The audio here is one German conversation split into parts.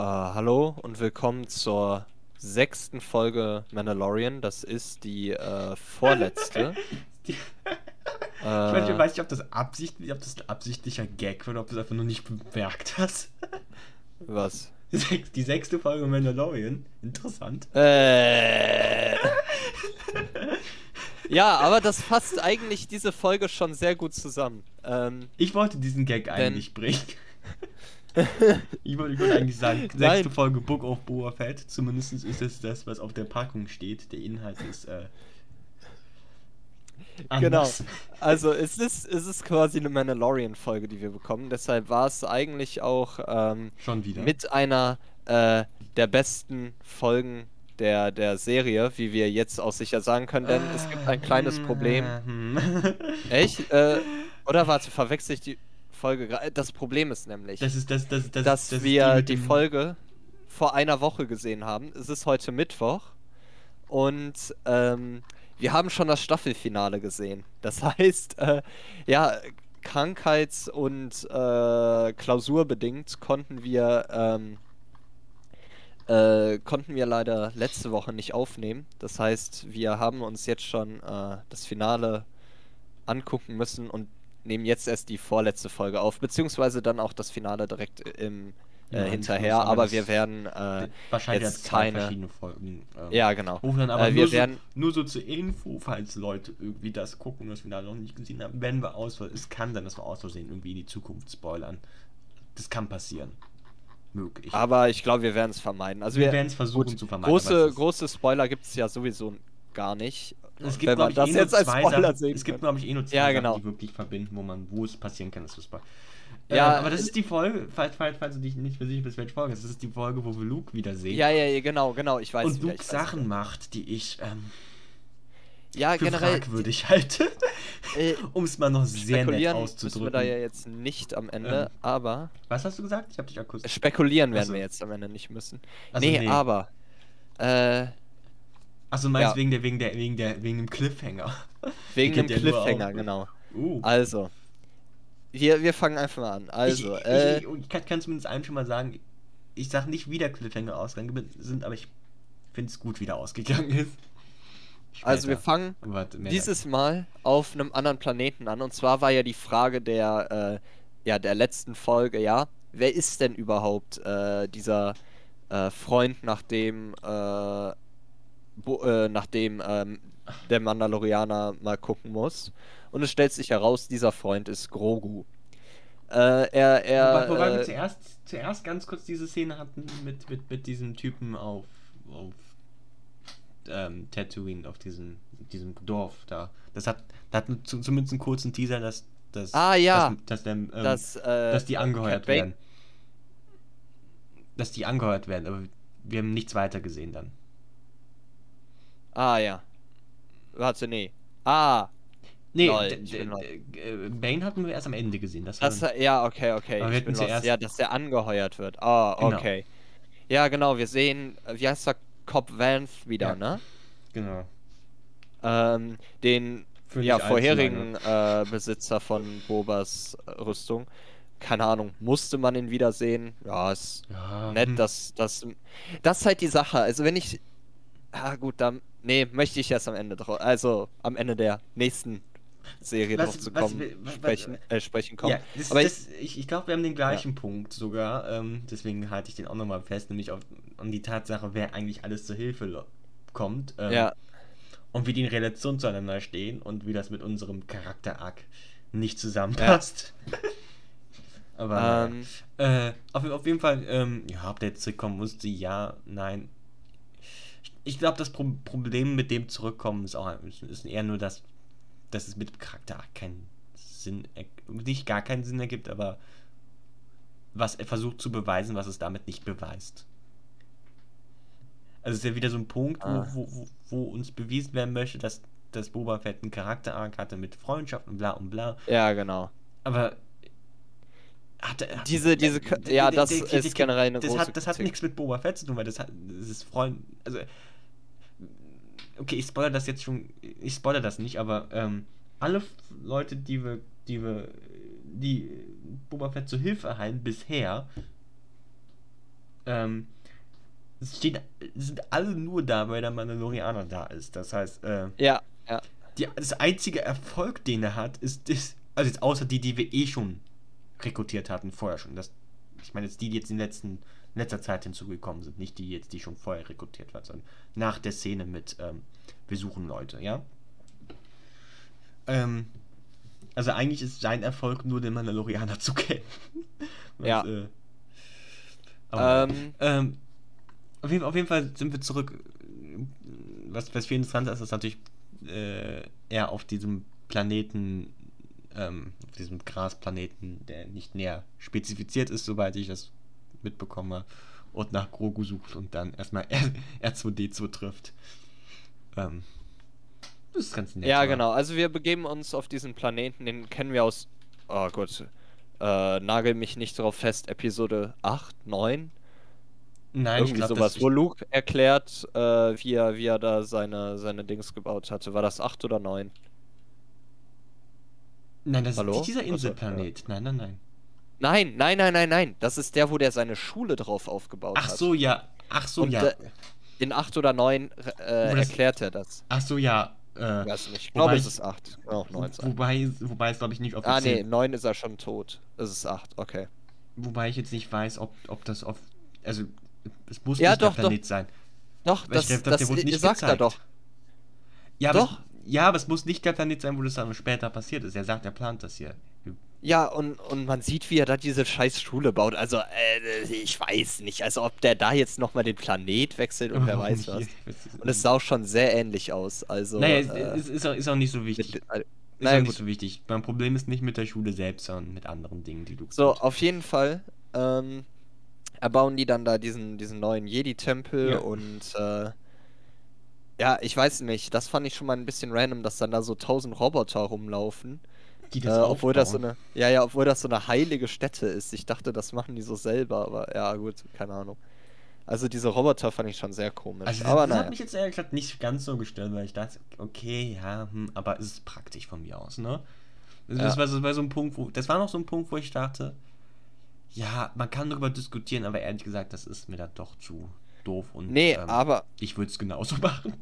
hallo und willkommen zur sechsten Folge Mandalorian. Das ist die äh, vorletzte. Die- Ich weiß, ich weiß nicht, ob das, absichtlich, ob das ein absichtlicher Gag war oder ob du es einfach nur nicht bemerkt hast. Was? Die sechste Folge Mandalorian. Interessant. Äh. ja, aber das fasst eigentlich diese Folge schon sehr gut zusammen. Ähm, Ich wollte diesen Gag eigentlich bringen. ich, wollte, wollte eigentlich sagen, sechste. Folge Book of Boba Fett. Zumindest ist es das, was auf der Packung steht. Der Inhalt ist äh, genau. Also es ist, es ist quasi eine Mandalorian-Folge, die wir bekommen. Deshalb war es eigentlich auch ähm, Schon wieder. mit einer äh, der besten Folgen der, der Serie, wie wir jetzt auch sicher sagen können, denn es gibt ein kleines Problem. Hm. Echt? Äh, oder warte, verwechsel ich die Folge gerade? Das Problem ist nämlich, Das ist das, das, das, dass das ist wir die dem- Folge vor einer Woche gesehen haben. Es ist heute Mittwoch und ähm, wir haben schon das Staffelfinale gesehen. Das heißt, äh, ja, krankheits- und äh, klausurbedingt konnten wir ähm, äh, konnten wir leider letzte Woche nicht aufnehmen. Das heißt, wir haben uns jetzt schon äh, das Finale angucken müssen und nehmen jetzt erst die vorletzte Folge auf, beziehungsweise dann auch das Finale direkt im Ja, äh, im hinterher. Aber aber wir werden äh, Wahrscheinlich jetzt keine- verschiedene Folgen. ähm, ja genau. Rufen dann aber Äh, nur, wir so, werden nur so zur Info, falls Leute irgendwie das gucken das Finale noch nicht gesehen haben, wenn wir aus es kann sein, dass wir aus Versehen irgendwie in die Zukunft spoilern. Das kann passieren. Möglich. aber ich glaube, wir werden es vermeiden. Also wir wir, werden es versuchen gut, zu vermeiden. aber große große Spoiler gibt es ja sowieso gar nicht. es wenn gibt, man glaube ich, das eh jetzt nur als Spoiler Sachen, sehen Es gibt, glaube ich, eh nur zwei Ja, Sachen, genau. die wirklich verbinden, wo man, wo es passieren kann, dass wir spoilern. Ja, Ja, aber das es- ist die Folge, falls, falls, falls du dich nicht für sicher bist, welche Folge ist, das ist die Folge, wo wir Luke wiedersehen. Ja, ja, ja, genau, genau, ich weiß und Luke weiß Sachen wieder. macht, die ich ähm, Ja, für generell fragwürdig halte. äh, um es mal noch sehr nett spekulieren auszudrücken. wir da ja jetzt nicht am Ende, Ähm, aber Was hast du gesagt? Ich habe dich akustisch. spekulieren werden Ach so. wir jetzt am Ende nicht müssen. Also, nee, nee. aber äh, Achso, meinst ja. wegen der wegen der wegen der wegen dem Cliffhanger. wegen dem Cliffhanger, genau. Uh. Also, wir, wir fangen einfach mal an. Also, ich, äh, ich, ich, ich kann, kann zumindest eins schon mal sagen, ich sag nicht, wie der Cliffhanger ausgegangen sind, aber ich finde es gut, wie der ausgegangen ist. also wir Später. fangen Warte, dieses Mal auf einem anderen Planeten an. Und zwar war ja die Frage der, äh, ja, der letzten Folge, ja, wer ist denn überhaupt äh, dieser äh, Freund, nach dem, äh, Bo äh, nach dem ähm, der Mandalorianer mal gucken muss? Und es stellt sich heraus, dieser Freund ist Grogu. Äh, er, er, Wobei, wobei wir äh, zuerst, zuerst ganz kurz diese Szene hatten mit, mit, mit diesem Typen auf, auf ähm, Tatooine, auf diesem, diesem Dorf da. Das hat, das hat zu- zumindest einen kurzen Teaser, dass, dass, Ah, ja. dass, dass, der, ähm, dass, äh, dass die angeheuert werden. Dass die angeheuert werden, aber wir haben nichts weiter gesehen dann. Ah, ja. Warte, nee. Ah, Nee, äh, Bane hatten wir erst am Ende gesehen. Das, Das, ja, okay, okay. Aber ich bin zuerst- Ja, dass der angeheuert wird. Ah, Genau. okay. Ja, genau, wir sehen, äh, wie heißt der, Cobb Vanth wieder, Ja. ne? genau. Ähm, den ja, vorherigen äh, Besitzer von Bobas äh, Rüstung. Keine Ahnung, musste man ihn wiedersehen? Ja, ist Ja, nett, hm. dass das. Das ist halt die Sache. Also, wenn ich. Ah, gut, dann. Nee, möchte ich erst am Ende drauf. Also, am Ende der nächsten Serie Was- drauf zu kommen, was- was- sprechen, äh, sprechen kommen. Ja, das, Aber das, ich, ich glaube, wir haben den gleichen Punkt sogar. Ähm, deswegen halte ich den auch nochmal fest, nämlich auf, an die Tatsache, wer eigentlich alles zur Hilfe kommt. Ähm, Ja, Und wie die in Relation zueinander stehen und wie das mit unserem Charakter-Arc nicht zusammenpasst. Aber Ähm. äh, auf, auf jeden Fall, ähm, ja, ob der jetzt zurückkommen musste, ja, nein. Ich, glaube, das Pro Problem mit dem Zurückkommen ist auch ist, eher nur, dass, dass es mit dem Charakter-Arc keinen Sinn, nicht gar keinen Sinn ergibt, aber was er versucht zu beweisen, was es damit nicht beweist. Also es ist ja wieder so ein Punkt, wo, Ah. wo, wo, wo uns bewiesen werden möchte, dass, dass Boba Fett einen Charakter-Arc hatte mit Freundschaft und bla und bla. ja, genau. Aber hat, hat, Diese- diese ja, das ist generell eine das große hat, das hat nichts mit Boba Fett zu tun, weil das hat das ist Freund. Also okay, ich spoilere das jetzt schon. Ich spoilere das nicht, aber ähm, alle Leute, die wir, die wir, die Boba Fett zur Hilfe erhalten bisher, ähm, es stehen, sind alle nur da, weil der Mandalorianer da ist. Das heißt, äh, Ja, ja. die, das einzige Erfolg, den er hat, ist, ist, also jetzt außer die, die wir eh schon rekrutiert hatten, vorher schon. Das, ich meine jetzt die, die jetzt in, letzten, in letzter Zeit hinzugekommen sind, nicht die jetzt, die schon vorher rekrutiert waren, sondern nach der Szene mit ähm, Wir suchen Leute, ja? Ähm, also eigentlich ist sein Erfolg nur den Mandalorianer zu kennen. Was, Ja. Äh, aber, Ähm, ähm, auf, jeden, auf jeden Fall sind wir zurück. Was, was viel interessanter ist, ist natürlich äh, eher auf diesem Planeten, ähm, auf diesem Grasplaneten, der nicht näher spezifiziert ist, soweit ich das mitbekomme, und nach Grogu sucht und dann erstmal R R2D2 trifft. Ähm, das ist ganz nett. Ja, aber- genau. Also wir begeben uns auf diesen Planeten, den kennen wir aus. Oh Gott. Äh, nagel mich nicht drauf fest. Episode 8, 9? Nein, ich Irgendwie glaube, sowas, wo Luke erklärt, äh, wie, er, wie er da seine, seine Dings gebaut hatte. War das 8 oder 9? Nein, das Hallo? ist nicht dieser Also, Inselplanet. Nein, nein, nein. Nein, nein, nein, nein, nein. Das ist der, wo der seine Schule drauf aufgebaut Ach hat. so, ja. Ach so, Und, ja. äh, In 8 oder 9 äh, das- erklärt er das. Ach so, ja. Äh, Ich weiß nicht. Ich glaube, es ist 8. Kann auch 9 sein. wobei, wobei es, glaube ich, nicht Ah, offiziell... nee, 9 ist er schon tot. Es ist 8, okay. Wobei ich jetzt nicht weiß, ob, ob das auf... Also, es muss Ja, nicht doch, der Planet sein. Doch, Weil das, ich glaub, das, wurde nicht sagt er gezeigt. doch. Ja, Doch. Aber, ja, aber es muss nicht der Planet sein, wo das dann später passiert ist. Er sagt, er plant das hier. Ja, und, und man sieht, wie er da diese scheiß Schule baut. Also, äh, ich weiß nicht. Also, ob der da jetzt nochmal den Planet wechselt und wer Warum weiß was. Und es sah auch schon sehr ähnlich aus. Also, Naja, es, äh, es ist, auch, ist auch nicht so wichtig. mit, äh, ist naja, auch nicht gut. so wichtig. Mein Problem ist nicht mit der Schule selbst, sondern mit anderen Dingen, die du So, auf jeden Fall ähm, erbauen die dann da diesen, diesen neuen Jedi-Tempel Ja. und äh, ja, ich weiß nicht, das fand ich schon mal ein bisschen random, dass dann da so tausend Roboter rumlaufen. Die Äh, obwohl das so eine, ja, ja, obwohl das so eine heilige Stätte ist. Ich dachte, das machen die so selber, aber ja, gut, keine Ahnung. Also diese Roboter fand ich schon sehr komisch. Also, aber das naja. hat mich jetzt ehrlich gesagt nicht ganz so gestört, weil ich dachte, okay, ja, hm, aber es ist praktisch von mir aus, ne? Also Das, Ja. war, das war so ein Punkt, wo, das war noch so ein Punkt, wo ich dachte, ja, man kann darüber diskutieren, aber ehrlich gesagt, das ist mir dann doch zu doof und Nee, ähm, aber ich würde es genauso machen.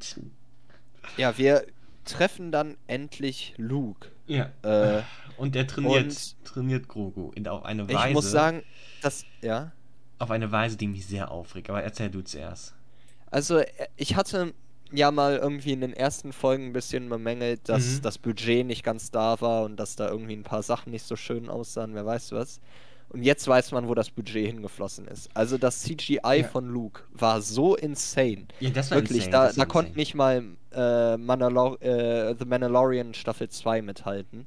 ja, wir treffen dann endlich Luke. Ja. Äh, und er trainiert, und- trainiert Grogu in, auf eine ich Weise, muss sagen, dass, ja. auf eine Weise, die mich sehr aufregt. Aber erzähl du zuerst. Also, ich hatte ja mal irgendwie in den ersten Folgen ein bisschen bemängelt, dass Mhm. das Budget nicht ganz da war und dass da irgendwie ein paar Sachen nicht so schön aussahen, wer weiß was. Und jetzt weiß man, wo das Budget hingeflossen ist. Also das CGI Ja. von Luke war so insane. Ja, das war Wirklich, insane, da, das da konnte nicht mal äh, Mandalor äh, The Mandalorian Staffel 2 mithalten.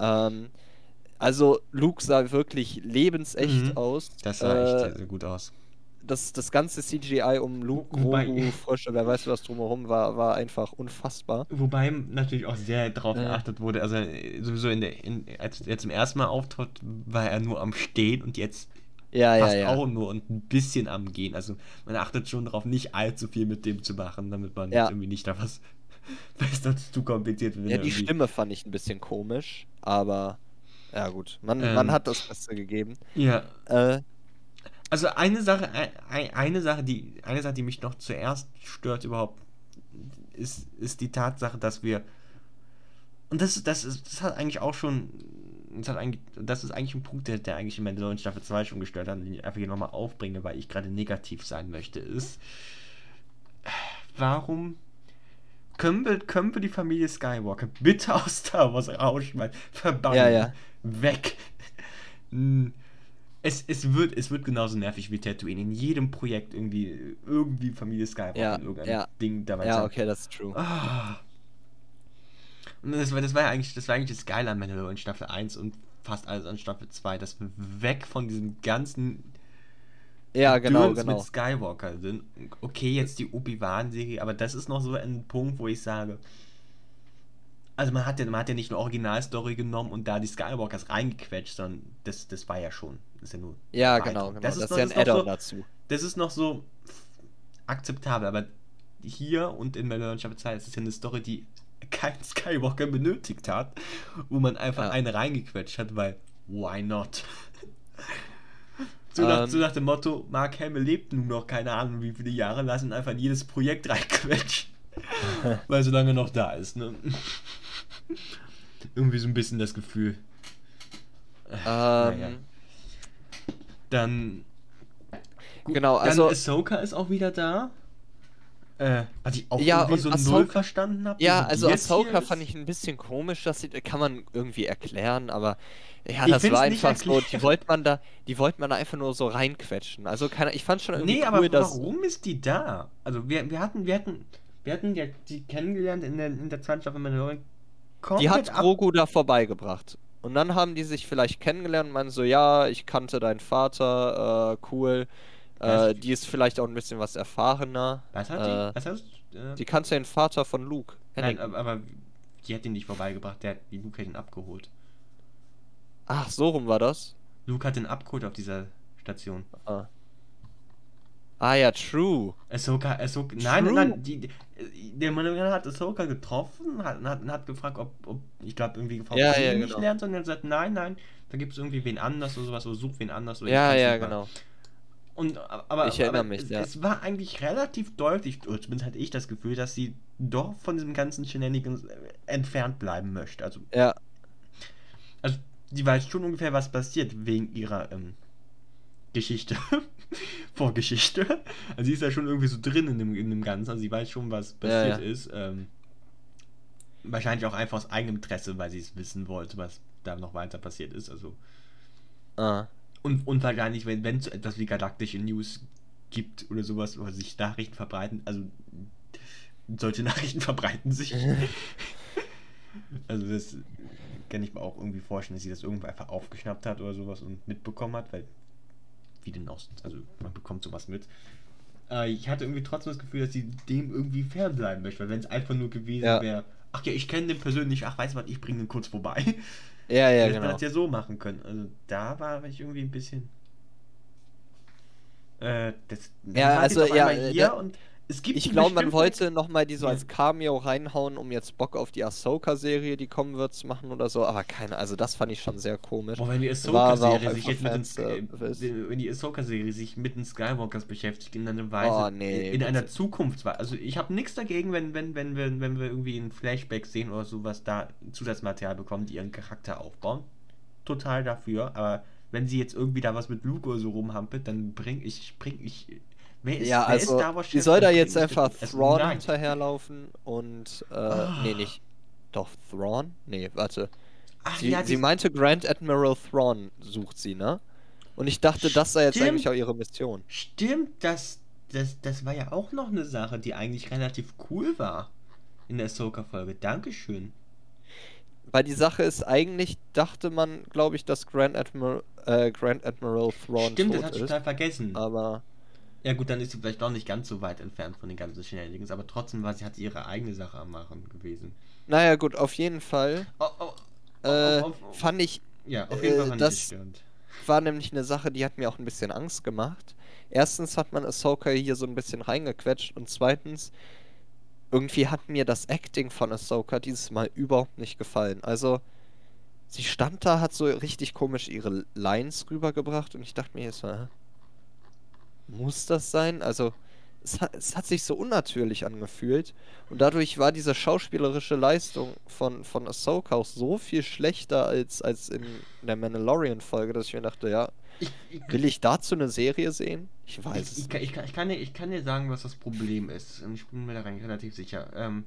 Ähm, also Luke sah wirklich lebensecht Mhm. aus. Das sah Äh, echt gut aus. Das, das ganze CGI um Luke, Grogu, Frösche, wer weiß was drumherum war, war einfach unfassbar. Wobei natürlich auch sehr darauf Ja. geachtet wurde, also sowieso in der, in, als er zum ersten Mal auftritt, war er nur am Stehen und jetzt Ja, ja, fast ja. auch nur und ein bisschen am Gehen. Also man achtet schon darauf, nicht allzu viel mit dem zu machen, damit man Ja. irgendwie nicht da was, was sonst zu kompliziert wird. Ja, die irgendwie- Stimme fand ich ein bisschen komisch, aber ja gut, man, Ähm. man hat das Beste gegeben. Ja, Äh, Also eine Sache, ein- eine Sache, die, eine Sache, die mich noch zuerst stört überhaupt, ist, ist die Tatsache, dass wir und das ist, das ist, das hat eigentlich auch schon, das hat eigentlich, das ist eigentlich ein Punkt, der, der eigentlich in Mandalorian Staffel 2 schon gestört hat, den ich einfach hier nochmal aufbringe, weil ich gerade negativ sein möchte, ist, warum können wir, können wir die Familie Skywalker bitte aus Star Wars rausschmeißen, verbannen, Ja, ja. weg. Es, es, wird, es wird genauso nervig wie Tatooine. In jedem Projekt irgendwie, irgendwie Familie Skywalker Ja, in irgendein ja. Ding dabei ja, sein. okay, das ist true. Ah. Und das war, das war ja eigentlich, das war eigentlich das Geile an Mandalorian Staffel 1 und fast alles an Staffel 2, dass wir weg von diesem ganzen Ja, genau, Gedöns genau. mit Skywalker sind. Okay, jetzt die Obi-Wan-Serie, aber das ist noch so ein Punkt, wo ich sage, also man hat ja, man hat ja nicht eine Originalstory genommen und da die Skywalkers reingequetscht, sondern das, das war ja schon. Das ist ja nur Ja, genau, genau. Das Das ist noch- ja ein Add-on so- dazu. das ist noch so akzeptabel, aber hier und in Staffel 2 ist es ja eine Story, die kein Skywalker benötigt hat, wo man einfach Ja. eine reingequetscht hat, weil why not? So nach, Ähm. so nach dem Motto, Mark Hamill lebt nun noch keine Ahnung wie viele Jahre, lass ihn einfach in jedes Projekt reinquetschen. Weil so lange noch da ist, ne? Irgendwie so ein bisschen das Gefühl. Ähm, Naja. Dann. Gut, Genau, dann also- Ahsoka ist auch wieder da. Äh, was ich auch Ja, irgendwie so Ahsoka- null verstanden habe. Ja, also Ahsoka fand ich ein bisschen komisch, dass sie, kann man irgendwie erklären, aber ja, Ich das war einfach so, die wollte man da, die wollte man da einfach nur so reinquetschen. Also keine, ich fand schon irgendwie Nee, cool, aber dass warum ist die da? Also wir, wir hatten, wir hatten, wir hatten ja die kennengelernt in der, in der zweiten Staffel Mandalorian. Die komplett hat ab- Grogu da vorbeigebracht. Und dann haben die sich vielleicht kennengelernt und meinen so, ja, ich kannte deinen Vater, äh, cool. Äh, die ist vielleicht auch ein bisschen was erfahrener. Was hat äh, die? Was hast äh, Die kannte den Vater von Luke. Nein, aber, die hat ihn nicht vorbeigebracht, der hat die Luke hat ihn abgeholt. Ach, so rum war das? Luke hat ihn abgeholt auf dieser Station. Ah. Ah ja, true. Ahsoka, Ahsoka, nein, True. nein, nein, die, die, der Mandalorian hat Ahsoka getroffen, hat, hat, hat gefragt, ob, ob ich glaube, irgendwie gefragt, Ja, ob ja, nicht genau. lernt, und er hat gesagt, nein, nein, da gibt es irgendwie wen anders oder sowas, oder such wen anders. Oder Ja, ja, genau. Und, aber, Ich erinnere aber mich, es, ja. es war eigentlich relativ deutlich, zumindest hatte ich das Gefühl, dass sie doch von diesem ganzen Shenanigans äh, entfernt bleiben möchte. Also, Ja, also die weiß schon ungefähr, was passiert wegen ihrer ähm, Geschichte. Vorgeschichte. Also sie ist ja schon irgendwie so drin in dem, in dem Ganzen. Also sie weiß schon, was passiert ja. ist. Ähm, wahrscheinlich auch einfach aus eigenem Interesse, weil sie es wissen wollte, was da noch weiter passiert ist. Also ah. und, und wahrscheinlich, wenn wenn es so etwas wie galaktische News gibt oder sowas, oder sich Nachrichten verbreiten, also solche Nachrichten verbreiten sich. also das kann ich mir auch irgendwie vorstellen, dass sie das irgendwo einfach aufgeschnappt hat oder sowas und mitbekommen hat, weil wie denn auch, also man bekommt sowas mit. Äh, ich hatte irgendwie trotzdem das Gefühl, dass sie dem irgendwie fernbleiben möchte, weil wenn es einfach nur gewesen Ja. wäre, ach ja, ich kenne den persönlich, ach weiß was, ich bringe den kurz vorbei. Ja, ja, Hätte man genau. das ja so machen können. Also da war ich irgendwie ein bisschen. Äh, das, Ja, also, ja, hier da- und es gibt Ich glaube, man wollte nochmal die so als Cameo reinhauen, um jetzt Bock auf die Ahsoka-Serie, die kommen wird, zu machen oder so. Aber keine, also das fand ich schon sehr komisch. Boah, wenn die Ahsoka-Serie sich jetzt mit den, äh, wenn die Ahsoka-Serie sich mit den Skywalkers beschäftigt in einer Weise, Oh, nee, in einer bitte. Zukunft. Also ich habe nichts dagegen, wenn, wenn, wenn, wenn, wenn wir irgendwie ein Flashback sehen oder sowas, da Zusatzmaterial bekommen, die ihren Charakter aufbauen. Total dafür, aber wenn sie jetzt irgendwie da was mit Luke oder so rumhampelt, dann bring ich, bring ich. Wer ist, ja, wer also, ist Star Wars die soll da jetzt ich einfach also, Thrawn nein. hinterherlaufen und, äh, Ah. nee, nicht. Doch, Thrawn? Nee, warte. Ach, Sie, ja, sie meinte, Grand Admiral Thrawn sucht sie, ne? Und ich dachte, das sei jetzt Stimmt. eigentlich auch ihre Mission. Stimmt, das, das, das war ja auch noch eine Sache, die eigentlich relativ cool war in der Ahsoka-Folge. Dankeschön. Weil die Sache ist, eigentlich dachte man, glaube ich, dass Grand Admiral, äh, Grand Admiral Thrawn Stimmt, das hat total vergessen. Aber Ja gut, dann ist sie vielleicht doch nicht ganz so weit entfernt von den ganzen Shenanigans, aber trotzdem war sie, hat sie ihre eigene Sache am Machen gewesen. naja, gut, auf jeden Fall Oh, oh, äh, auf- auf- fand ich, ja, auf jeden äh, Fall fand das- ich störend. war nämlich eine Sache, die hat mir auch ein bisschen Angst gemacht. Erstens hat man Ahsoka hier so ein bisschen reingequetscht und zweitens, irgendwie hat mir das Acting von Ahsoka dieses Mal überhaupt nicht gefallen. Also, sie stand da, hat so richtig komisch ihre Lines rübergebracht und ich dachte mir jetzt mal? Muss das sein? Also, es hat, es hat sich so unnatürlich angefühlt und dadurch war diese schauspielerische Leistung von, von Ahsoka auch so viel schlechter als, als in der Mandalorian-Folge, dass ich mir dachte, ja, Ich, ich, will ich dazu eine Serie sehen? Ich weiß ich, es ich, kann, ich, kann, kann dir, ich kann dir sagen, was das Problem ist. Und ich bin mir da relativ sicher. Ähm,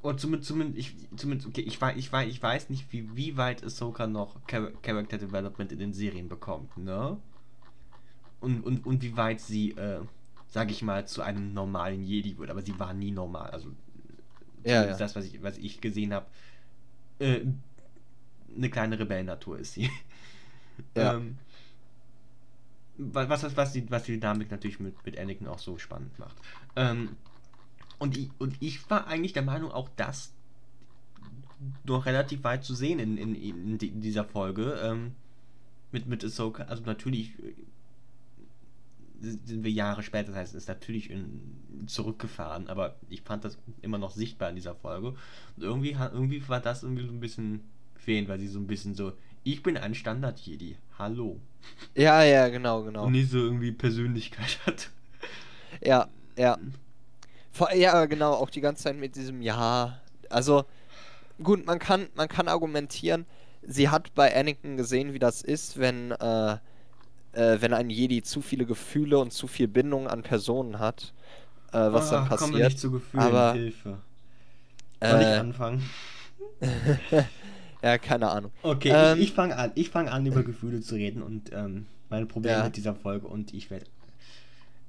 und zumindest, zumindest, ich, zumindest okay, ich, weiß, ich, weiß, ich weiß nicht, wie, wie weit Ahsoka noch Char Character Development in den Serien bekommt, ne? Und, und, und wie weit sie, äh, sag ich mal, zu einem normalen Jedi wird. Aber sie war nie normal. Also, Ja, ja. das, was ich, was ich gesehen habe. Äh, eine kleine Rebellennatur ist sie. Ja. ähm, wa- was, was, was, die, was die Dynamik natürlich mit, mit Anakin auch so spannend macht. Ähm, und, ich, und ich war eigentlich der Meinung, auch das noch relativ weit zu sehen in, in, in, die- in dieser Folge. Ähm, mit, mit Ahsoka. Also natürlich sind wir Jahre später, das heißt, es ist natürlich in, zurückgefahren, aber ich fand das immer noch sichtbar in dieser Folge. Und irgendwie, irgendwie war das irgendwie so ein bisschen fehlend, weil sie so ein bisschen so ich bin ein Standard-Jedi. Hallo. Ja, ja, genau, genau. Und nicht so irgendwie Persönlichkeit hat. Ja, ja. Vor, ja, genau, auch die ganze Zeit mit diesem Ja. Also, gut, man kann, man kann argumentieren, sie hat bei Anakin gesehen, wie das ist, wenn, äh, äh, wenn ein Jedi zu viele Gefühle und zu viel Bindung an Personen hat, äh, was dann Ah, passiert. Wir nicht zu Gefühlen, aber, Hilfe. Soll ich Äh, anfangen? ja, keine Ahnung. Okay, Ähm, ich, ich fange an. Ich fange an, über Gefühle zu reden und ähm, meine Probleme Ja. mit dieser Folge und ich werde.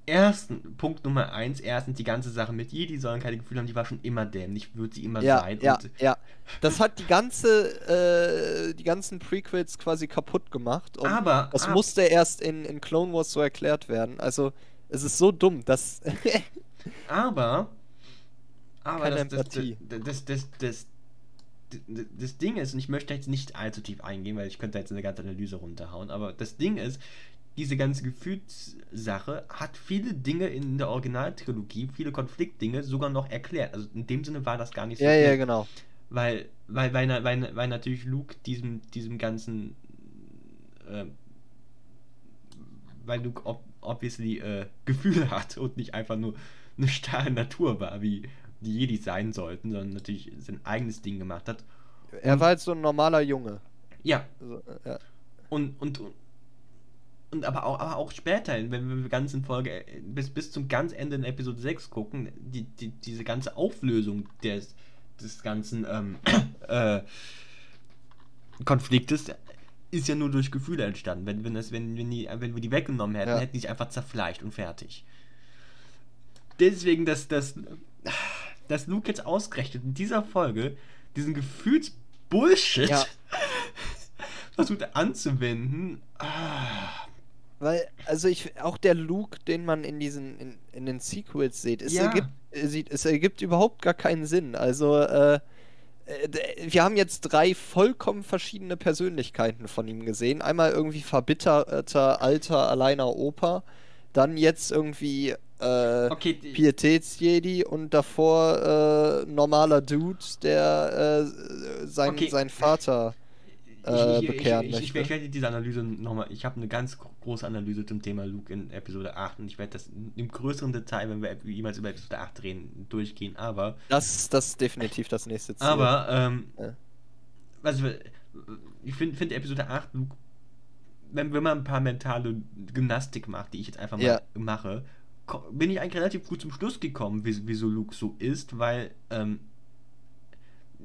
Ersten, Punkt Nummer eins, erstens die ganze Sache mit ihr, die sollen keine Gefühle haben, die war schon immer dämlich, wird sie immer Ja, sein. ja, ja. Das hat die ganze, äh, die ganzen Prequels quasi kaputt gemacht. Aber, das ab- musste erst in, in Clone Wars so erklärt werden. Also, es ist so dumm, dass. aber, aber Keine das, das, Empathie. das, das, das, das, das, das Ding ist, und ich möchte jetzt nicht allzu tief eingehen, weil ich könnte jetzt eine ganze Analyse runterhauen, aber das Ding ist, diese ganze Gefühlssache hat viele Dinge in der Originaltrilogie, viele Konfliktdinge sogar noch erklärt. Also in dem Sinne war das gar nicht so ja, ja, schlimm. genau. Weil, weil, weil, weil, weil, natürlich Luke diesem, diesem ganzen, äh, weil Luke ob, obviously äh, Gefühle hat und nicht einfach nur eine starre Natur war, wie die Jedi sein sollten, sondern natürlich sein eigenes Ding gemacht hat. Er war halt so ein normaler Junge. Ja, Also, äh, ja. und, und, und, aber, auch, aber auch später, wenn wir die ganzen Folge bis, bis zum ganz Ende in Episode 6 gucken, die, die, diese ganze Auflösung des, des ganzen ähm, äh, Konfliktes ist ja nur durch Gefühle entstanden. Wenn, wenn, das, wenn, wenn, die, wenn wir die weggenommen hätten, Ja. hätten die sich einfach zerfleischt und fertig. Deswegen, dass, dass, dass Luke jetzt ausgerechnet in dieser Folge diesen Gefühlsbullshit Ja. versucht anzuwenden. Ah, Weil, also ich, auch der Luke, den man in diesen, in, in den Sequels sieht, es, Ja. ergibt, äh, es ergibt überhaupt gar keinen Sinn. Also, äh, äh, wir haben jetzt drei vollkommen verschiedene Persönlichkeiten von ihm gesehen. Einmal irgendwie verbitterter, alter, alleiner Opa. Dann jetzt irgendwie äh, okay, Pietätsjedi und davor äh, normaler Dude, der äh, sein, Okay. sein Vater äh, bekehren ich, ich, ich, ich möchte. werde diese Analyse nochmal. Ich habe eine ganz gro- große Analyse zum Thema Luke in Episode 8 und ich werde das im größeren Detail, wenn wir jemals über Episode 8 reden, durchgehen. Aber, Das, das ist definitiv das nächste Ziel. aber, ähm, Ja. also, ich finde find Episode 8 Luke, wenn, wenn man ein paar mentale Gymnastik macht, die ich jetzt einfach mal Ja. mache, bin ich eigentlich relativ gut zum Schluss gekommen, wie, wieso Luke so ist, weil, ähm,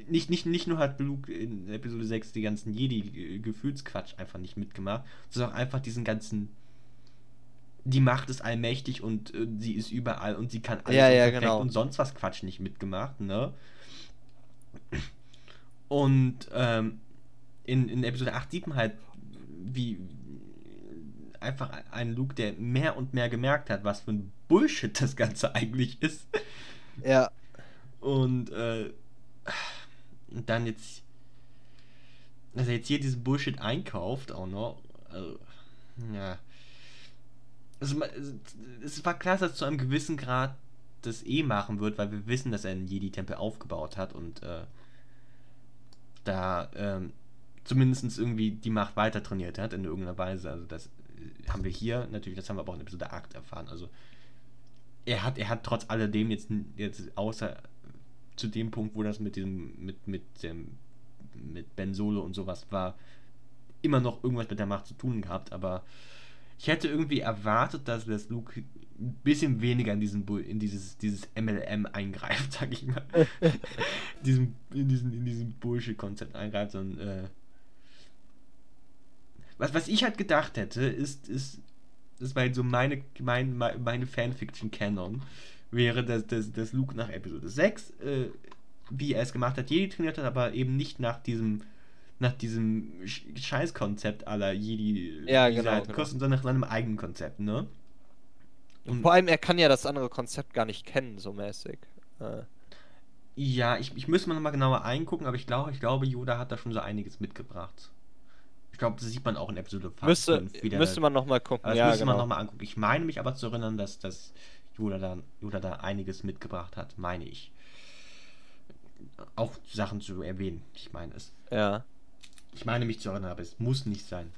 nicht, nicht, nicht nur hat Luke in Episode 6 die ganzen Jedi-Gefühlsquatsch einfach nicht mitgemacht, sondern auch einfach diesen ganzen. Die Macht ist allmächtig und äh, sie ist überall und sie kann alles Ja, und ja, genau. und sonst was Quatsch nicht mitgemacht, ne? Und ähm, in, in Episode 8 sieht man halt, wie einfach ein Luke, der mehr und mehr gemerkt hat, was für ein Bullshit das Ganze eigentlich ist. Ja, Und, äh, und dann jetzt, dass er jetzt hier diesen Bullshit einkauft, auch noch. Also, ja. Also, ma- es- war klar, dass er zu einem gewissen Grad das eh machen wird, weil wir wissen, dass er einen Jedi-Tempel aufgebaut hat und äh, da ähm, zumindest irgendwie die Macht weiter trainiert hat in irgendeiner Weise. Also das äh, haben wir hier natürlich, das haben wir aber auch in Episode 8 erfahren. Also er hat, er hat trotz alledem jetzt, jetzt außer zu dem Punkt, wo das mit diesem, mit, mit dem, mit Ben Solo und sowas war, immer noch irgendwas mit der Macht zu tun gehabt, aber ich hätte irgendwie erwartet, dass das Luke ein bisschen weniger in diesen in dieses, dieses MLM eingreift, sag ich mal. diesen, in diesen, in diesen Bullshit-Konzept eingreift, sondern äh, was, was ich halt gedacht hätte, ist, ist, das war halt so meine, mein, mein- meine Fanfiction-Canon, wäre, dass, dass, dass Luke nach Episode 6, äh, wie er es gemacht hat, Jedi trainiert hat, aber eben nicht nach diesem nach diesem Sch- Scheißkonzept aller Jedi, Ja, genau, halt genau. sondern nach seinem eigenen Konzept, ne? Und- vor allem, er kann ja das andere Konzept gar nicht kennen, so mäßig. Äh, Ja, ich, ich müsste mal nochmal genauer eingucken, aber ich glaube, ich glaube, Yoda hat da schon so einiges mitgebracht. Ich glaube, das sieht man auch in Episode fast müsste, fünf wieder. müsste man nochmal gucken, das ja, müsste genau. man nochmal angucken. Ich meine mich aber zu erinnern, dass, dass Yoda, da, Yoda da einiges mitgebracht hat, meine ich. Auch Sachen zu erwähnen, ich meine es. Ja. Ich meine mich zu erinnern, aber es muss nicht sein.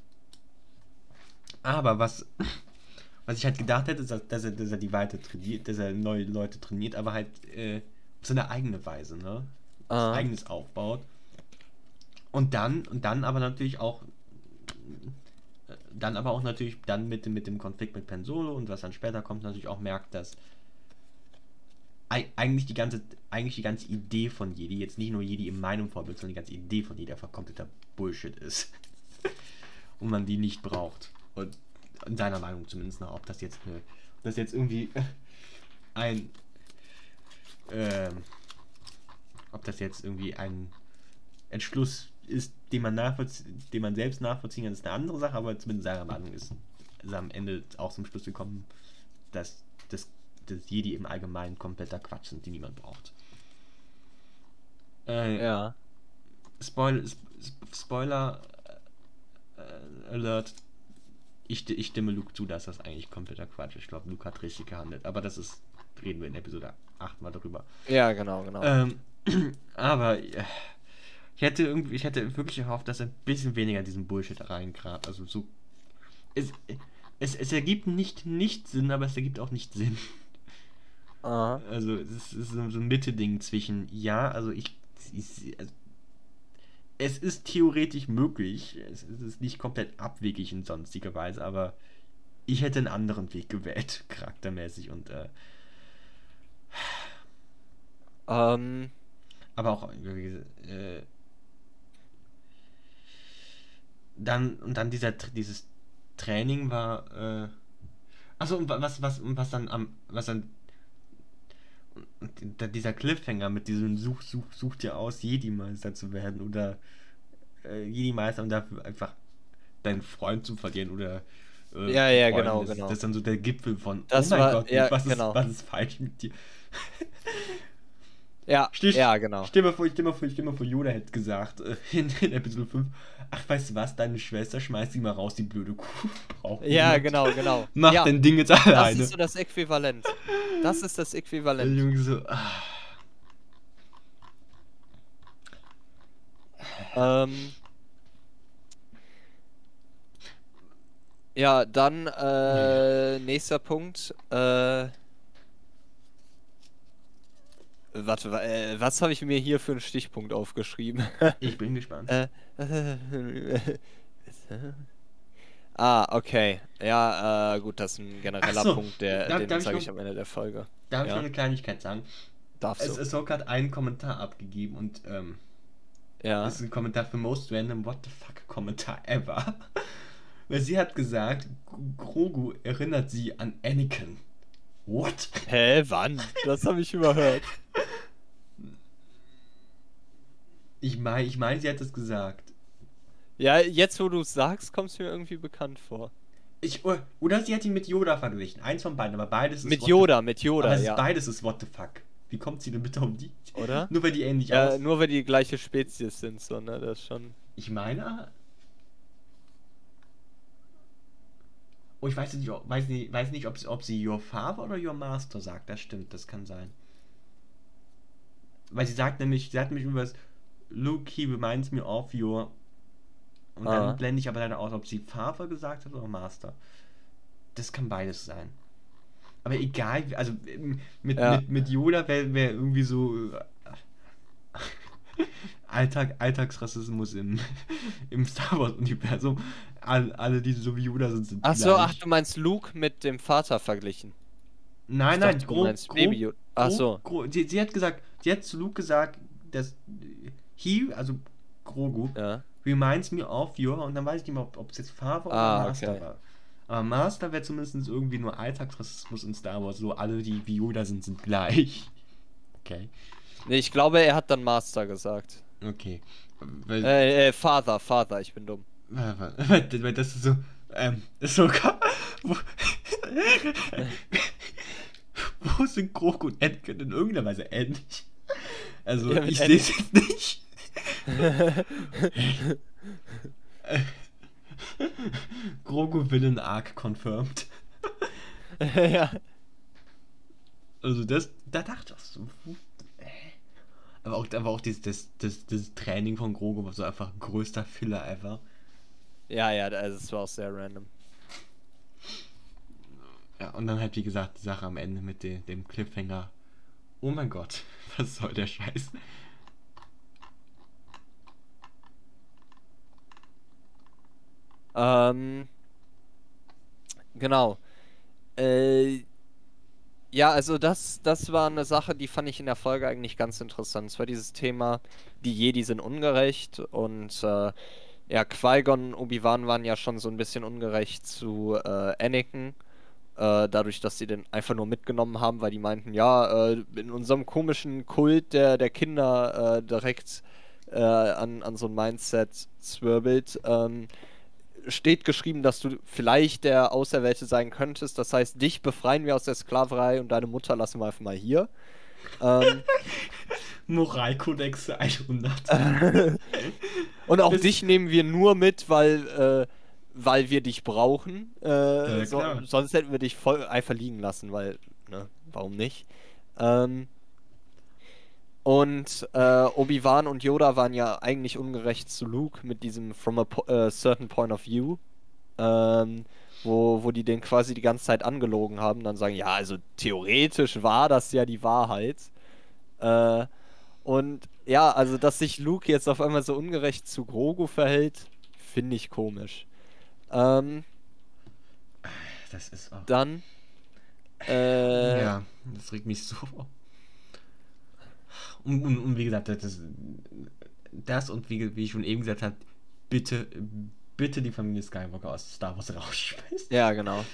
Aber was, was ich halt gedacht hätte, ist, dass er, dass er die weiter trainiert, dass er neue Leute trainiert, aber halt äh, auf seine eigene Weise, ne? Ah. eigenes aufbaut. Und dann, und dann aber natürlich auch, dann aber auch natürlich dann mit, mit dem Konflikt mit Pen Solo und was dann später kommt, natürlich auch merkt, dass ei- eigentlich die ganze, eigentlich die ganze Idee von Jedi, jetzt nicht nur Jedi in meinem Vorbild, sondern die ganze Idee von Jedi einfach kompletter Bullshit ist. und man die nicht braucht. Und in seiner Meinung zumindest nach, ob das jetzt eine, das jetzt irgendwie ein ähm, ob das jetzt irgendwie ein Entschluss ist, den man, den man selbst nachvollziehen kann, ist eine andere Sache, aber zumindest seiner Meinung ist, ist am Ende auch zum Schluss gekommen, dass das, Jedi im Allgemeinen kompletter Quatsch sind, die niemand braucht. Äh, Ja. Spoil Sp- Sp- Spoiler äh, Alert. Ich, ich stimme Luke zu, dass das eigentlich kompletter Quatsch ist. Ich glaube, Luke hat richtig gehandelt. Aber das ist, reden wir in Episode 8 mal darüber. Ja, genau, genau. Ähm, aber äh, ich hätte irgendwie, ich hätte wirklich gehofft, dass er ein bisschen weniger diesen Bullshit reingrabt. Also so. Es, es, es ergibt nicht nicht Sinn, aber es ergibt auch nicht Sinn. Aha. Also es ist so, ein Mitte-Ding zwischen, ja, also ich, ich also, es ist theoretisch möglich, es ist nicht komplett abwegig in sonstiger Weise, aber ich hätte einen anderen Weg gewählt, charaktermäßig und äh, Ähm, aber auch äh, dann und dann dieser dieses Training war äh, achso und wa- was was und was dann am was dann dieser Cliffhanger mit diesem Such such such dir aus Jedi Meister zu werden oder äh, Jedi Meister und dafür einfach deinen Freund zu verlieren oder äh, Ja, ja, Freunde. genau, das, genau. Das ist dann so der Gipfel von Das oh mein war- Gott ja, was genau. ist was ist falsch mit dir ja, Stich- ja, genau. Stell mal vor, stell mal vor, stell mal vor, Yoda hätte gesagt äh, in, in Episode 5, ach, weißt du was, deine Schwester schmeißt sie mal raus, die blöde Kuh. Braucht Ja, niemand. genau, genau. Mach ja, dein Ding jetzt Das alleine. ist so das Äquivalent. Das ist das Der Äquivalent. Junge so, ah. Ähm, ja, dann äh, nächster Punkt. Äh, warte, wa- äh, was habe ich mir hier für einen Stichpunkt aufgeschrieben? Ich bin gespannt. äh, ah, okay. Ja, äh, gut, das ist ein genereller so, Punkt, der, darf- den ich zeige noch- ich am Ende der Folge. Darf ich ja. noch eine Kleinigkeit sagen? Darfst Es, du? Ahsoka hat einen Kommentar abgegeben und ähm, ja. das ist ein Kommentar für most random what the fuck Kommentar ever. Weil sie hat gesagt, Grogu erinnert sie an Anakin. What? Hä, wann? Das habe ich überhört. Ich meine, ich mein, sie hat das gesagt. Ja, jetzt wo du es sagst, kommst du mir irgendwie bekannt vor. Ich, oh, oder sie hat ihn mit Yoda verglichen. Eins von beiden, aber beides ist. Mit Yoda, mit Yoda, aber ja. beides ist what the fuck. Wie kommt sie denn bitte um die? Oder? Nur weil die ähnlich Ja, aus. nur weil die gleiche Spezies sind, so, ne? Das ist schon. Ich meine. Oh, ich weiß nicht, ob- weiß nicht, weiß nicht ob, sie- ob sie Your Father oder Your Master sagt. Das stimmt, das kann sein. Weil sie sagt nämlich, sie hat nämlich über das Luke, he reminds me of your. Und Ah. dann blende ich aber leider aus, ob sie Father gesagt hat oder Master. Das kann beides sein. Aber egal, also ähm, mit, Ja. mit, mit Yoda wäre wär irgendwie so Alltag, Alltagsrassismus im, im Star Wars-Universum. All, alle, die so wie Yoda sind, sind Ach so, ach, du meinst Luke mit dem Vater verglichen. Nein, nein, dachte, du Gro, meinst Gro, Baby Yoda. Ach Gro- so. Gro, sie, sie hat gesagt, sie hat zu Luke gesagt, dass he, also Grogu, Ja. reminds me of your, und dann weiß ich nicht mehr, ob es jetzt Father Ah, oder Master okay. war. Aber Master wäre zumindest irgendwie nur Alltagsrassismus in Star Wars. So alle, die wie Yoda sind, sind gleich. Okay. Nee, ich glaube, er hat dann Master gesagt. Okay. Weil, Äh, äh, Father, Father, ich bin dumm. weil, weil, das ist so, ähm, ist so, wo, wo sind Grogu und Anakin in irgendeiner Weise ähnlich? Also, Ja, ich sehe es jetzt nicht. Grogu Villain Arc confirmed. ja. Also das, da dachte ich auch so, äh. Aber auch, aber auch dieses, das, das, das Training von Grogu war so einfach größter Filler ever. Ja, ja, also es war auch sehr random. Ja, und dann halt, wie gesagt, die Sache am Ende mit de, dem Cliffhanger. Oh mein Gott, was soll der Scheiß? Ähm, genau. Äh, ja, also das, das war eine Sache, die fand ich in der Folge eigentlich ganz interessant. Es war dieses Thema, die Jedi sind ungerecht und äh, ja, Qui-Gon und Obi-Wan waren ja schon so ein bisschen ungerecht zu äh, Anakin. Äh, dadurch, dass sie den einfach nur mitgenommen haben, weil die meinten, ja, äh, in unserem komischen Kult der, der Kinder äh, direkt äh, an, an so ein Mindset zwirbelt. Ähm, steht geschrieben, dass du vielleicht der Auserwählte sein könntest. Das heißt, dich befreien wir aus der Sklaverei und deine Mutter lassen wir einfach mal hier. Ähm, Moralkodex 100. und auch dich nehmen wir nur mit, weil, äh, weil wir dich brauchen. Äh, Ja, so, sonst hätten wir dich voll einfach liegen lassen, weil, ne, warum nicht? Ähm, und äh, Obi-Wan und Yoda waren ja eigentlich ungerecht zu Luke mit diesem From a po äh, certain point of view. Ähm, wo, wo die den quasi die ganze Zeit angelogen haben, dann sagen, ja, also theoretisch war das ja die Wahrheit. Äh, und ja, also dass sich Luke jetzt auf einmal so ungerecht zu Grogu verhält, finde ich komisch. Ähm, Das ist auch. dann äh, ja, das regt mich so. Und, und, und wie gesagt, das, das und wie, wie ich schon eben gesagt habe, bitte, bitte die Familie Skywalker aus Star Wars rausschmeißen. ja, genau.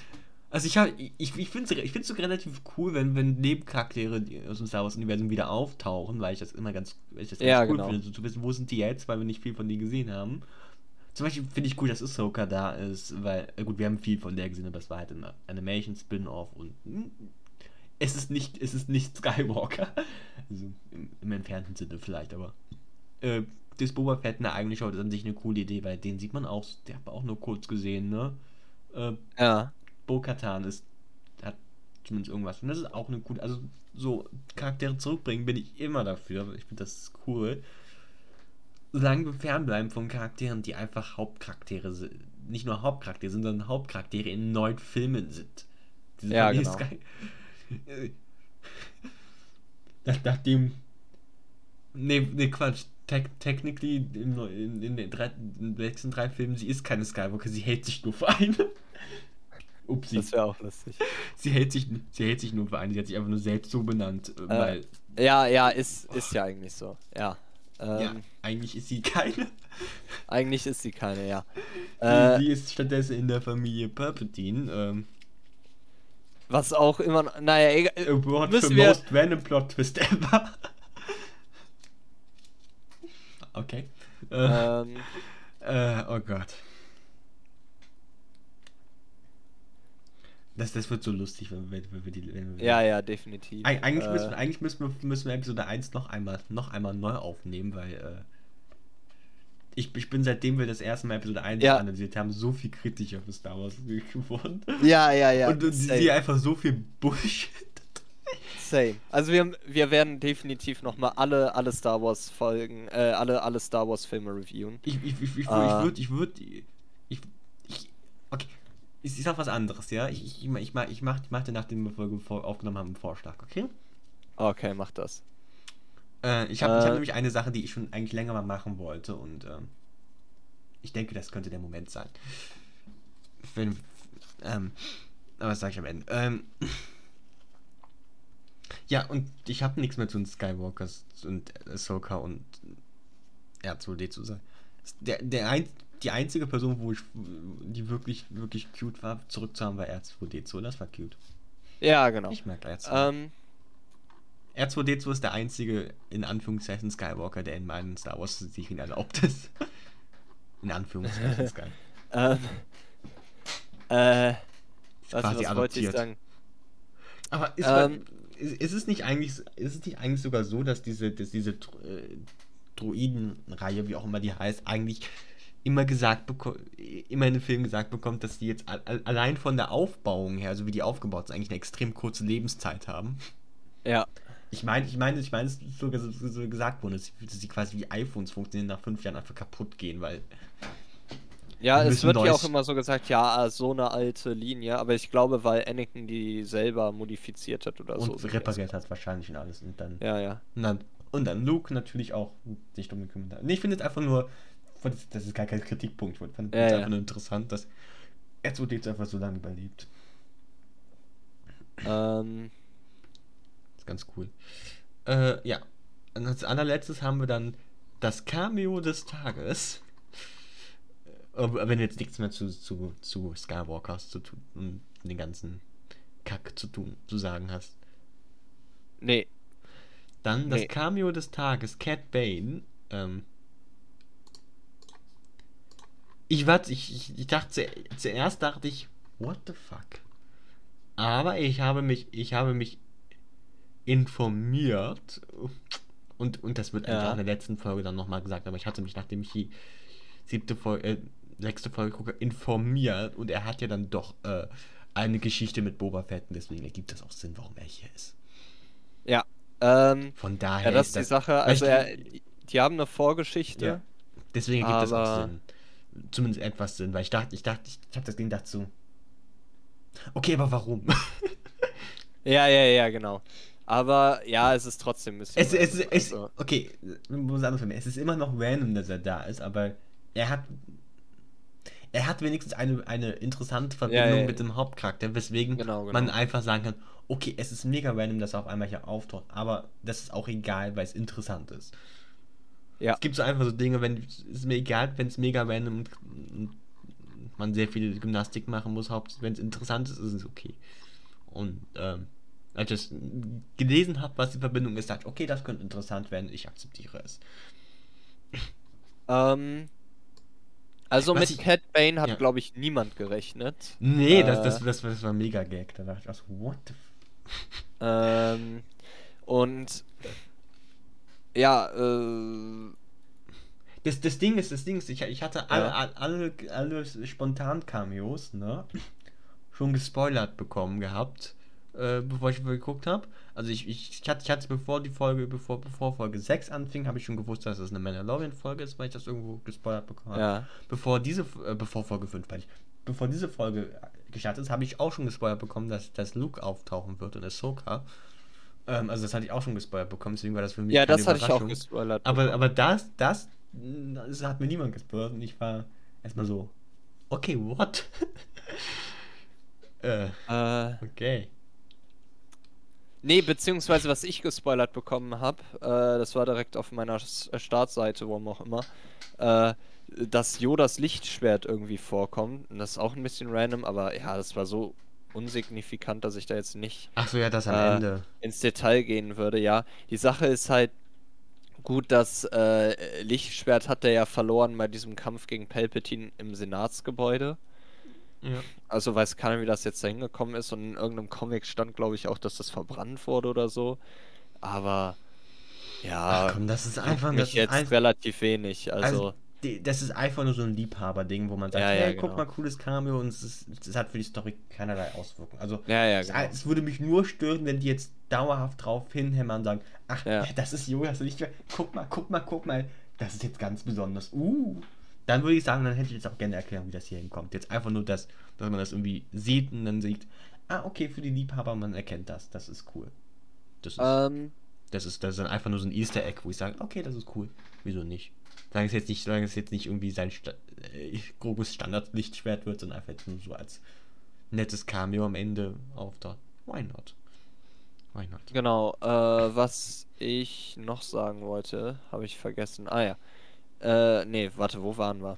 Also ich habe, ich, ich finde es ich find's sogar relativ cool, wenn, wenn Nebencharaktere aus dem Star Wars-Universum wieder auftauchen, weil ich das immer ganz, ich das ganz Ja, cool genau. finde, so zu wissen, wo sind die jetzt, weil wir nicht viel von denen gesehen haben. Zum Beispiel finde ich cool, dass Ahsoka da ist, weil, äh, gut, wir haben viel von der gesehen, aber das war halt ein Animation-Spin-Off und hm, es ist nicht, es ist nicht Skywalker. Also im, im entfernten Sinne vielleicht, aber äh, das Boba Fett eigene Show ist an sich eine coole Idee, weil den sieht man auch, der hat man auch nur kurz gesehen, ne? Äh, Ja. Bo-Katan ist, hat zumindest irgendwas. Und das ist auch eine gute, also so Charaktere zurückbringen bin ich immer dafür. Ich finde das cool. Solange wir fernbleiben von Charakteren, die einfach Hauptcharaktere sind. Nicht nur Hauptcharaktere sind, sondern Hauptcharaktere in neuen Filmen sind. Diese Ja, Familie genau. Sky- Nach, nachdem. Nee, nee, Quatsch. Tec technically in, in, in, den drei, in den letzten drei Filmen, sie ist keine Skywalker, sie hält sich nur für eine. Upsi. Das wäre auch lustig. Sie hält, sich, sie hält sich nur für eine, sie hat sich einfach nur selbst so benannt, äh, weil Ja, ja, ist, ist ja eigentlich so. Ja. Ähm, ja, eigentlich ist sie keine. Eigentlich ist sie keine, ja. sie, Äh, sie ist stattdessen in der Familie Palpatine. Ähm, was auch immer. Naja, egal. Award Müssen für wir- Most Random Plot Twist ever. okay. Äh, Ähm, äh, oh Gott. Das, das wird so lustig, wenn wir, wenn wir die. Wenn wir ja, ja, definitiv. Eig eigentlich, äh, müssen, wir- eigentlich müssen, wir, müssen wir Episode 1 noch einmal, noch einmal neu aufnehmen, weil äh, ich, ich bin seitdem wir das erste Mal Episode 1 Ja. analysiert haben, so viel kritischer für Star Wars geworden. Ja, ja, ja. und und sie einfach so viel Bullshit. same. Also wir, wir werden definitiv nochmal alle, alle Star Wars Folgen, äh, alle, alle Star Wars Filme reviewen. Ich, ich, ich, ich, ich würde, ich würde, ich, ich, okay, ich, ich sag was anderes, ja? Ich, ich, ich, mach- ich, mach, ich, mach, ich dir, nachdem wir Folge aufgenommen haben, einen Vorschlag, okay? Okay, mach das. Äh, ich habe ich hab Äh. nämlich eine Sache, die ich schon eigentlich länger mal machen wollte und ähm, ich denke, das könnte der Moment sein. Wenn, ähm, aber das sage ich am Ende. Ähm, ja, und ich habe nichts mehr zu den Skywalkers und Ahsoka und R2D zu sagen. Der, der ein, die einzige Person, wo ich, die wirklich, wirklich cute war, zurückzuhaben, war R2D2. Das war cute. Ja, genau. Ich merke R2. Ähm, R2D2 ist der einzige, in Anführungszeichen, Skywalker, der in meinen Star Wars-Serien erlaubt ist. In Anführungszeichen Sky. ähm, äh, was, Quasi was wollte ich sagen? Aber ist, Ähm. ist, ist es nicht eigentlich, ist es nicht eigentlich sogar so, dass diese, dass diese äh, Droiden-Reihe, wie auch immer die heißt, eigentlich immer gesagt bekommt, immer in den Filmen gesagt bekommt, dass die jetzt al- al- allein von der Aufbauung her, also wie die aufgebaut sind, eigentlich eine extrem kurze Lebenszeit haben. Ja. Ich meine, ich meine, ich meine, es ist sogar so, so gesagt worden, dass sie quasi wie iPhones funktionieren, nach fünf Jahren einfach kaputt gehen, weil. Ja, es wird ja auch immer so gesagt, ja, so eine alte Linie, aber ich glaube, weil Anakin die selber modifiziert hat oder so. und die repariert hat wahrscheinlich und alles. Und dann, Ja, ja. und dann. Und dann Luke natürlich auch sich drum gekümmert hat. Nee, ich finde es einfach nur. Das ist gar kein Kritikpunkt. Ich fand es Ja, ja. einfach nur interessant, dass R2D jetzt einfach so lange überlebt. Ähm, ganz cool. Äh, ja. Und als allerletztes haben wir dann das Cameo des Tages. Äh, wenn du jetzt nichts mehr zu, zu, zu Skywalkers zu tun und den ganzen Kack zu tun, zu sagen hast. nee. Dann das Nee. Cameo des Tages, Cat Bane. Ähm, ich war, ich, ich, ich dachte, zu- zuerst dachte ich, what the fuck? Aber ich habe mich, ich habe mich informiert und, und das wird Ja. einfach in der letzten Folge dann nochmal gesagt, aber ich hatte mich, nachdem ich die siebte Folge, äh, sechste Folge gucke, informiert und er hat ja dann doch äh, eine Geschichte mit Boba Fett und deswegen ergibt das auch Sinn, warum er hier ist. Ja. Ähm, Von daher ja, das ist die Sache. Also, er, die haben eine Vorgeschichte. Ja. Deswegen ergibt es auch Sinn. Zumindest etwas Sinn, weil ich dachte, ich dachte, ich, ich habe das Ding so. Okay, aber warum? Ja, ja, ja, genau. Aber ja, es ist trotzdem ein bisschen. es, es, es, es, also, okay, müssen anders sagen. Es ist immer noch random, dass er da ist, aber er hat. Er hat wenigstens eine, eine interessante Verbindung Ja, ja, mit dem Hauptcharakter, weswegen Genau, genau. man einfach sagen kann, okay, es ist mega random, dass er auf einmal hier auftaucht, aber das ist auch egal, weil es interessant ist. Ja. Es gibt so einfach so Dinge, wenn es ist mir egal, wenn es mega random und, und man sehr viel Gymnastik machen muss, hauptsächlich wenn es interessant ist, ist es okay. Und ähm, als ich das gelesen habe, was die Verbindung ist, dachte ich, okay, das könnte interessant werden, ich akzeptiere es. ähm, also Was mit ich- Cat Bane hat, Ja. glaube ich, niemand gerechnet. Nee, das, Äh. das, das, das war mega Gag. Da dachte ich, auch so, what the f Ähm, und ja, äh, Das, das Ding ist, das Ding ist, ich, ich hatte alle, Ja. alle, alle, alle Spontan-Cameos, ne, schon gespoilert bekommen gehabt, äh, bevor ich geguckt habe. Also ich, ich, ich hatte, ich hatte bevor die Folge, bevor, bevor Folge 6 anfing, habe ich schon gewusst, dass es eine Mandalorian-Folge ist, weil ich das irgendwo gespoilert bekommen habe. ja. Bevor diese, äh, bevor Folge 5, weil ich, bevor diese Folge gestartet ist, habe ich auch schon gespoilert bekommen, dass, dass Luke auftauchen wird und Ahsoka. Ähm, also das hatte ich auch schon gespoilert bekommen, deswegen war das für mich Ja, das hatte ich auch Überraschung. gespoilert. Aber, bekommen. aber das, das, das hat mir niemand gespoilert und ich war erstmal so, okay, what? äh, Äh, okay. Nee, beziehungsweise was ich gespoilert bekommen habe, äh, das war direkt auf meiner S- äh, Startseite, warum auch immer, äh, dass Yodas Lichtschwert irgendwie vorkommt. Und das ist auch ein bisschen random, aber ja, das war so unsignifikant, dass ich da jetzt nicht Ach so, ja, das am Äh, Ende. ins Detail gehen würde, ja. Die Sache ist halt gut, das äh, Lichtschwert hat er ja verloren bei diesem Kampf gegen Palpatine im Senatsgebäude. Ja. Also weiß keiner, wie das jetzt da hingekommen ist. Und in irgendeinem Comic stand, glaube ich, auch, dass das verbrannt wurde oder so. Aber ja, Ach komm, das ist einfach, mich das ist jetzt einfach, relativ wenig. Also, also, die, das ist einfach nur so ein Liebhaber-Ding, wo man sagt, Ja, ja, hey, guck genau. mal, cooles Cameo und es, ist, es hat für die Story keinerlei Auswirkungen. Also, ja, ja, es, genau. es würde mich nur stören, wenn die jetzt dauerhaft drauf hinhämmern und sagen, ach, Ja. das ist Jonas nicht mehr, guck mal, guck mal, guck mal, das ist jetzt ganz besonders. Uh. Dann würde ich sagen, dann hätte ich jetzt auch gerne erklären, wie das hier hinkommt. Jetzt einfach nur das, dass man das irgendwie sieht und dann sieht, ah, okay, für die Liebhaber, man erkennt das, das ist cool. Das ist, Ähm, das ist, das ist dann einfach nur so ein Easter Egg, wo ich sage, okay, das ist cool. Wieso nicht? Solange es jetzt nicht, solange es jetzt nicht irgendwie sein Sta äh, grobes Standardlichtschwert wird, sondern einfach jetzt nur so als nettes Cameo am Ende auftaucht. Why not? Why not? Genau, äh, was ich noch sagen wollte, habe ich vergessen. Ah ja. Äh, nee, warte, wo waren wir?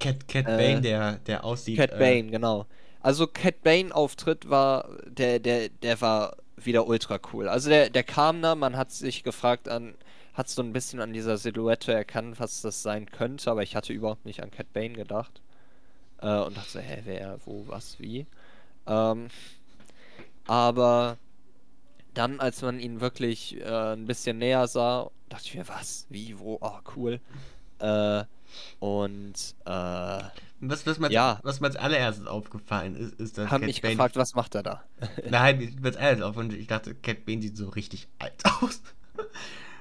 Cat, Cat Äh, Bane, der, der aussieht. Cat äh, Bane, genau. Also Cat Bane Auftritt war, der, der, der war wieder ultra cool. Also der, der kam da, man hat sich gefragt an, hat so ein bisschen an dieser Silhouette erkannt, was das sein könnte, aber ich hatte überhaupt nicht an Cat Bane gedacht. Äh, und dachte, hä, wer, wo, was, wie. Ähm, aber dann, als man ihn wirklich äh, ein bisschen näher sah, dachte ich mir, was, wie, wo, oh, cool. Äh, Und äh, Was, was, mir, als- Ja. was mir als allererstes aufgefallen ist, ist, dass haben Cat mich Bane- gefragt, was macht er da? Nein, mir als allererstes auf und ich dachte, Cat Bane sieht so richtig alt aus.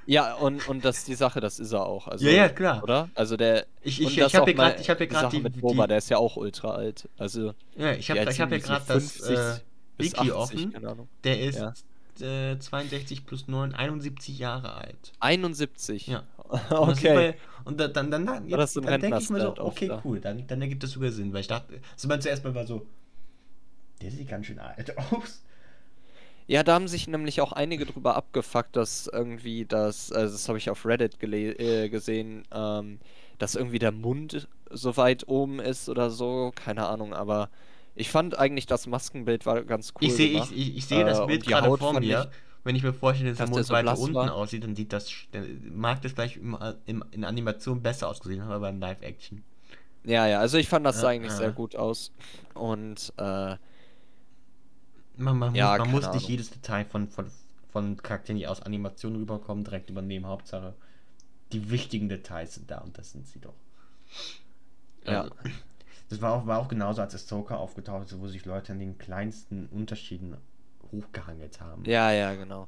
Ja, und, und das ist die Sache, das ist er auch. Also, Ja, ja, klar. Oder? Also der. Ich, ich, ich habe hier gerade, ich habe hier die Sache die, mit Boba, die, der ist ja auch ultra alt. Also ja, ich habe, habe hier gerade das 50 äh, Wiki 80, offen. Der ist Ja. Äh, 62 plus 9, 71 Jahre alt. 71. Ja. Und okay. bei- Und dann, dann, dann, dann, jetzt, dann denke ich mir so, okay, da? cool, dann, dann ergibt das sogar Sinn, weil ich dachte, also man zuerst mal war so, der sieht ganz schön alt aus. Ja, da haben sich nämlich auch einige drüber abgefuckt, dass irgendwie das, also das habe ich auf Reddit äh, gesehen, ähm, dass irgendwie der Mund so weit oben ist oder so, keine Ahnung, aber ich fand eigentlich das Maskenbild war ganz cool ich sehe ich, ich, ich sehe Äh, das und Bild gerade Haut vor mir. Wenn ich mir vorstelle, dass der Mund so weiter unten war. aussieht, dann sieht das, dann mag das vielleicht im, im, in Animation besser ausgesehen, haben, aber in Live-Action. Ja, ja, also ich fand das sah eigentlich ja. sehr gut aus und äh, Man, man, Ja, muss, man muss nicht Ahnung. jedes Detail von, von, von Charakteren, die aus Animationen rüberkommen, direkt übernehmen. Hauptsache, die wichtigen Details sind da und das sind sie doch. Ja. Also, das war auch, war auch genauso, als Ahsoka aufgetaucht ist, wo sich Leute an den kleinsten Unterschieden hochgehangelt haben. ja, ja, genau.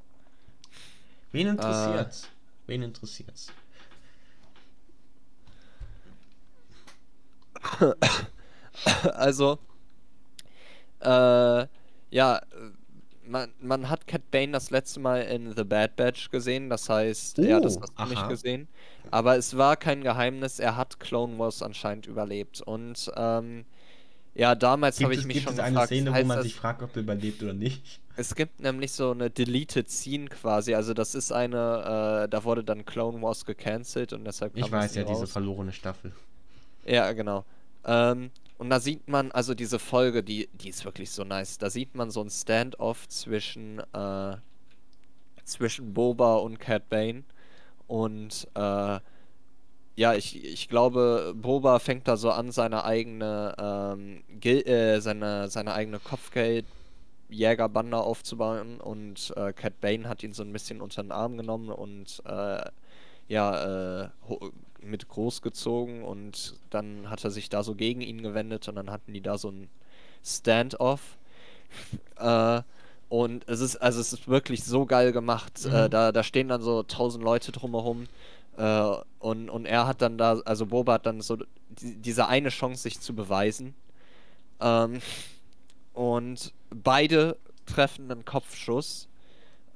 Wen interessiert's? Wen interessiert's? Also, äh, ja, man, man hat Cat Bane das letzte Mal in The Bad Batch gesehen, das heißt, ja, das Oh, hast du nicht aha. gesehen. Aber es war kein Geheimnis, er hat Clone Wars anscheinend überlebt. Und, ähm, ja, damals habe ich mich gibt schon es eine gefragt, Szene, wo man das, sich fragt, ob er überlebt oder nicht? es gibt nämlich so eine Deleted Scene quasi, also das ist eine, äh, da wurde dann Clone Wars gecancelt und deshalb kam Ich weiß ja, diese raus. verlorene Staffel. Ja, genau. Ähm, und da sieht man, also diese Folge, die, die ist wirklich so nice. Da sieht man so ein Standoff zwischen, äh, zwischen Boba und Cat Bane. Und äh, ja, ich, ich glaube, Boba fängt da so an, seine eigene, ähm, äh, seine, seine eigene Kopfgeldjägerbande aufzubauen. Und äh, Cat Bane hat ihn so ein bisschen unter den Arm genommen und äh, ja, äh, mit großgezogen und dann hat er sich da so gegen ihn gewendet und dann hatten die da so ein Standoff. äh, und es ist, also es ist wirklich so geil gemacht. Äh, Mhm. da, da stehen dann so tausend Leute drumherum. Äh, und, und er hat dann da, also Boba hat dann so die, diese eine Chance, sich zu beweisen. Ähm, und beide treffen einen Kopfschuss.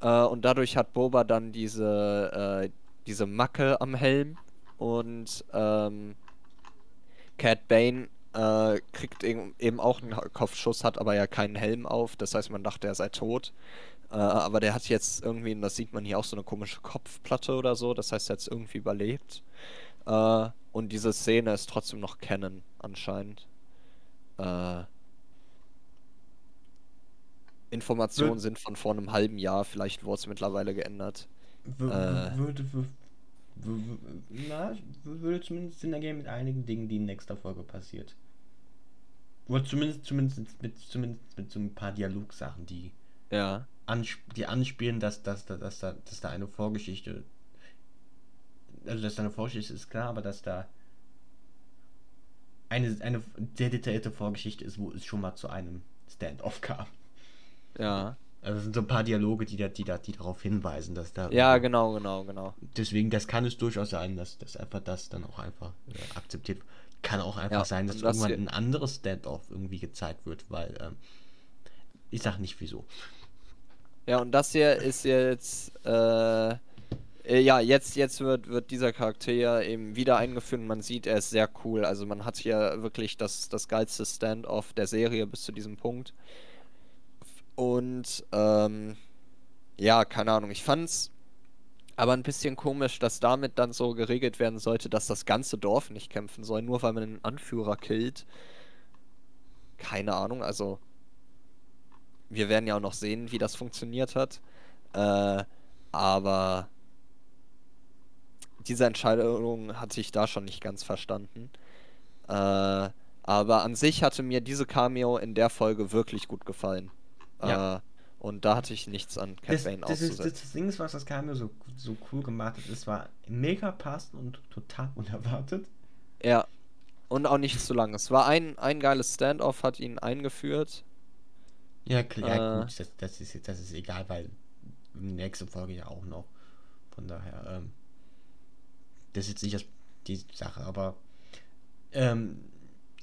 Äh, und dadurch hat Boba dann diese, äh, diese Macke am Helm. Und ähm, Cat Bane äh, kriegt eben auch einen Kopfschuss, hat aber ja keinen Helm auf. Das heißt, man dachte, er sei tot. Äh, aber der hat jetzt irgendwie, und das sieht man hier auch, so eine komische Kopfplatte oder so. Das heißt, er hat es irgendwie überlebt. Äh, und diese Szene ist trotzdem noch Canon, anscheinend. Äh, Informationen sind von vor einem halben Jahr, vielleicht wurde es mittlerweile geändert. W Äh. würde, na, w- würde zumindest Sinn ergeben mit einigen Dingen, die in nächster Folge passiert. Oder zumindest, zumindest, mit, zumindest mit so ein paar Dialogsachen, die, Ja. ansp die anspielen, dass, dass, dass, dass, da, dass da eine Vorgeschichte. Also, dass da eine Vorgeschichte ist klar, aber dass da eine, eine sehr detaillierte Vorgeschichte ist, wo es schon mal zu einem Stand-off kam. Ja. Also, es sind so ein paar Dialoge, die, da, die, da, die darauf hinweisen, dass da. Ja, genau, genau, genau. Deswegen, das kann es durchaus sein, dass, dass einfach das dann auch einfach äh, akzeptiert wird. Kann auch einfach Ja, sein, dass das irgendwann ein anderes Stand-off irgendwie gezeigt wird, weil ähm, ich sag nicht wieso. Ja, und das hier ist jetzt, äh, äh, ja, jetzt, jetzt wird, wird dieser Charakter ja eben wieder eingeführt und man sieht, er ist sehr cool. Also man hat hier wirklich das, das geilste Stand-off der Serie bis zu diesem Punkt. Und, ähm, ja, keine Ahnung, ich fand's aber ein bisschen komisch, dass damit dann so geregelt werden sollte, dass das ganze Dorf nicht kämpfen soll, nur weil man einen Anführer killt. Keine Ahnung, also wir werden ja auch noch sehen, wie das funktioniert hat. Äh, aber diese Entscheidung hatte ich da schon nicht ganz verstanden. Äh, aber an sich hatte mir diese Cameo in der Folge wirklich gut gefallen. Ja. Äh, und da hatte ich nichts an Cat Das, Bane das, ist, das, auszusetzen. das Ding ist, was das Cameo so, so cool gemacht hat. Es war mega passend und total unerwartet. Ja. Und auch nicht zu lang. Es war ein, ein geiles Standoff, hat ihn eingeführt. Ja, klar, ja, Äh. gut, das, das, ist, jetzt- das ist egal, weil nächste Folge ja auch noch. Von daher, ähm, das ist jetzt nicht das, die Sache, aber ähm,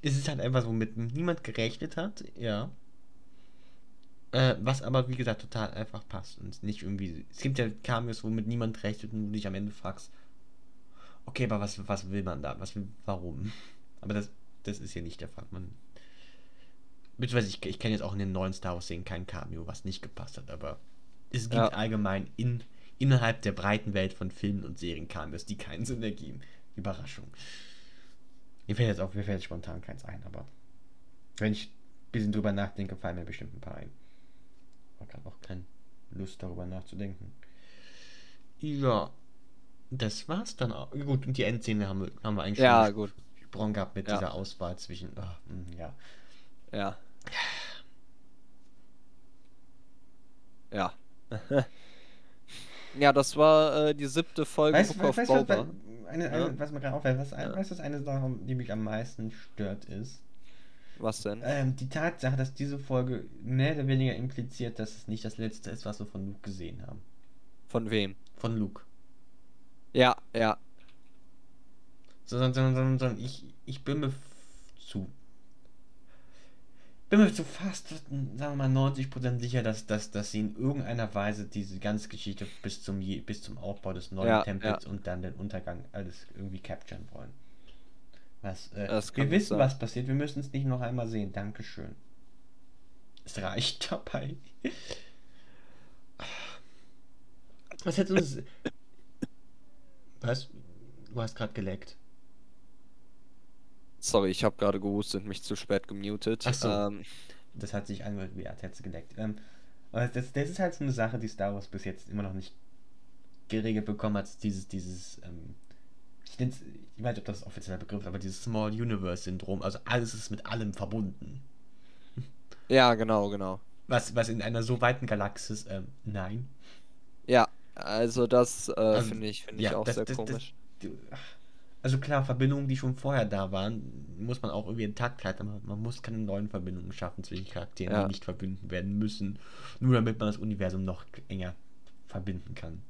es ist halt etwas, womit niemand gerechnet hat, ja. Äh, was aber, wie gesagt, total einfach passt und nicht irgendwie. Es gibt ja Cameos, womit niemand rechnet und du dich am Ende fragst, okay, aber was, was will man da? Was will, warum? Aber das, das ist hier nicht der Fall. Man, beziehungsweise ich, ich kenne jetzt auch in den neuen Star Wars Serien kein Cameo, was nicht gepasst hat, aber es gibt Ja. allgemein in, innerhalb der breiten Welt von Filmen und Serien Cameos, die keinen Sinn ergeben. Überraschung. Mir fällt jetzt auch, mir fällt jetzt spontan keins ein, aber wenn ich ein bisschen drüber nachdenke, fallen mir bestimmt ein paar ein. Ich habe gerade auch keine Lust darüber nachzudenken. Ja, das war's dann auch. Gut, und die Endszene haben wir, haben wir eigentlich Ja, schon gut. gehabt mit Ja. dieser Auswahl zwischen. ah, hm, ja. Ja. Ja. ja, das war äh, die siebte Folge Weißt Book of weißt, was, eine, eine, Ja. was mir gerade auffällt, was, Ja. weißt du, was eine Sache, die mich am meisten stört, ist? Was denn? Ähm, die Tatsache, dass diese Folge mehr oder weniger impliziert, dass es nicht das letzte ist, was wir von Luke gesehen haben. Von wem? Von Luke. Ja, ja. Sondern, sondern, sondern, sondern ich, ich bin mir zu. Bin mir zu fast, sagen wir mal, 90% sicher, dass, dass, dass sie in irgendeiner Weise diese ganze Geschichte bis zum, bis zum Aufbau des neuen Ja, Tempels und dann den Untergang alles irgendwie capturen wollen. Was, äh, wir wissen, sein. was passiert, wir müssen es nicht noch einmal sehen. Dankeschön. Es reicht dabei. Was hätte uns. Was? Du hast gerade geleckt. Sorry, ich habe gerade gehustet, mich zu spät gemutet. Ach so. Ähm, Das hat sich angehört, wie als hätte sie geleckt. Ähm, aber das, das ist halt so eine Sache, die Star Wars bis jetzt immer noch nicht geregelt bekommen hat. Dieses, dieses, ähm, ich, nenn's, ich weiß nicht, ob das ein offizieller Begriff ist, aber dieses Small Universe Syndrom. Also alles ist mit allem verbunden. ja, genau, genau. Was, was in einer so weiten Galaxis, ähm, nein. Ja, also das äh, Also, finde ich, finde ja, ich auch das- sehr das- das- komisch. Ach, Also klar, Verbindungen, die schon vorher da waren, muss man auch irgendwie intakt halten, aber man muss keine neuen Verbindungen schaffen zwischen Charakteren, Ja. die nicht verbunden werden müssen, nur damit man das Universum noch enger verbinden kann.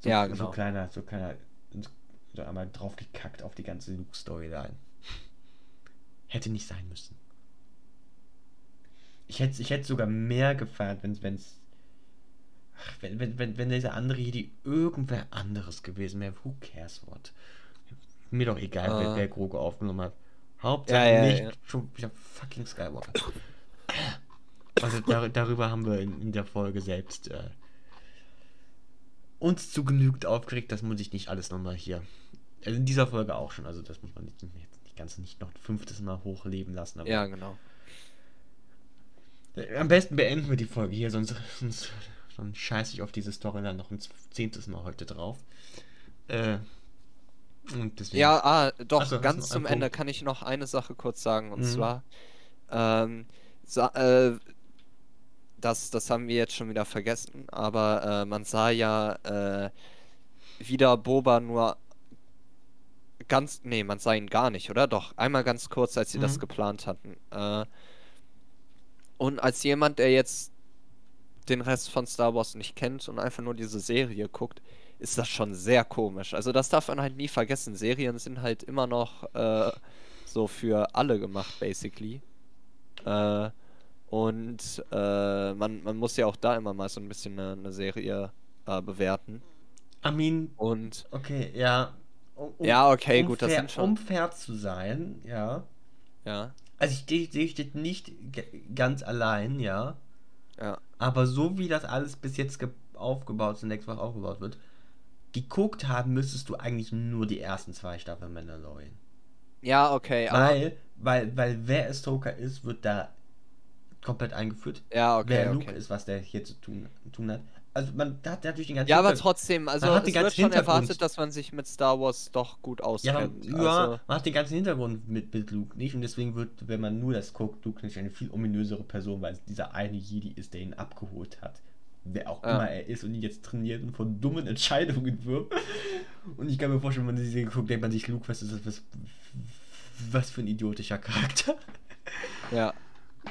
So, Ja, So genau. kleiner, so kleiner, so einmal draufgekackt auf die ganze Luke-Storyline. Hätte nicht sein müssen. Ich hätte, ich hätte sogar mehr gefeiert, wenn es Ach, wenn, wenn, wenn, wenn dieser andere Jedi irgendwer anderes gewesen wäre, who cares what? Mir doch egal, wer, Ah. wer Grogu aufgenommen hat. Hauptsache Ja, ja, nicht ja. schon wieder fucking Skywalker. Also dar, darüber haben wir in, in der Folge selbst äh, uns zu genügend aufgeregt, das muss ich nicht alles nochmal hier. Also in dieser Folge auch schon, also das muss man nicht, jetzt die ganze nicht noch ein fünftes Mal hochleben lassen. Aber Ja, genau. Äh, Am besten beenden wir die Folge hier, sonst, sonst, sonst scheiße ich auf diese Storyline noch ein zehntes Mal heute drauf. Äh, und deswegen. Ja, ah, doch, so, ganz zum Ende kann ich noch eine Sache kurz sagen. Und Mhm. zwar, ähm, sa äh, das, das haben wir jetzt schon wieder vergessen, aber äh, man sah ja äh, wieder Boba nur ganz, nee, man sah ihn gar nicht, oder? Doch, einmal ganz kurz, als sie das Mhm. geplant hatten. Äh, und als jemand, der jetzt den Rest von Star Wars nicht kennt und einfach nur diese Serie guckt, ist das schon sehr komisch. Also das darf man halt nie vergessen. Serien sind halt immer noch äh, so für alle gemacht, basically. Äh, und äh, man, man muss ja auch da immer mal so ein bisschen eine, eine Serie äh, bewerten. Armin, Und okay, ja. Um, Ja, okay, um gut, das fair, sind schon- Um fair zu sein, ja. ja, Also ich stehe steh, steht nicht ganz allein, ja. ja. Aber so wie das alles bis jetzt ge- aufgebaut nächstes Mal aufgebaut wird, geguckt haben müsstest du eigentlich nur die ersten zwei Staffeln Mandalorian. Ja, okay, aber. Weil, weil, weil wer Ahsoka ist, wird da komplett eingeführt. Ja, okay, wer Luke okay. ist, was der hier zu tun, tun hat. Also man hat natürlich den ganzen Ja, aber trotzdem, also Man hat den wird ganzen schon Hintergrund. erwartet, dass man sich mit Star Wars doch gut auskennt. ja Also, man hat den ganzen Hintergrund mit, mit Luke nicht und deswegen wird, wenn man nur das guckt, Luke nicht eine viel ominösere Person, weil es dieser eine Jedi ist, der ihn abgeholt hat. wer auch Ja. immer er ist und ihn jetzt trainiert und von dummen Entscheidungen wirft. Und ich kann mir vorstellen, wenn man die Serie guckt, denkt man sich, Luke, was ist das, was, was für ein idiotischer Charakter. Ja.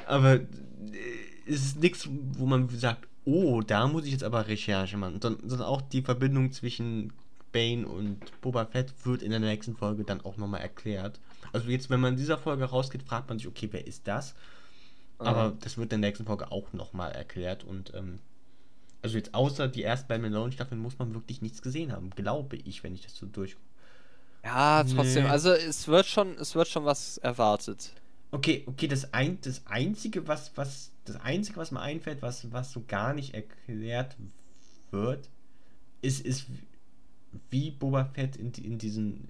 Aber äh, es ist nichts, wo man sagt, oh, da muss ich jetzt aber Recherche machen. Sondern, auch die Verbindung zwischen Bane und Boba Fett wird in der nächsten Folge dann auch nochmal erklärt. Also jetzt, wenn man in dieser Folge rausgeht, fragt man sich, okay, wer ist das? Aber Aha. das wird in der nächsten Folge auch nochmal erklärt und ähm, also jetzt außer die ersten beiden Melon-Staffeln muss man wirklich nichts gesehen haben, glaube ich, wenn ich das so durch. Ja, trotzdem, Nee. also es wird schon, es wird schon was erwartet. Okay, okay, das, ein, das einzige, was, was, das einzige, was mir einfällt, was, was so gar nicht erklärt wird, ist, ist wie Boba Fett in, in diesen,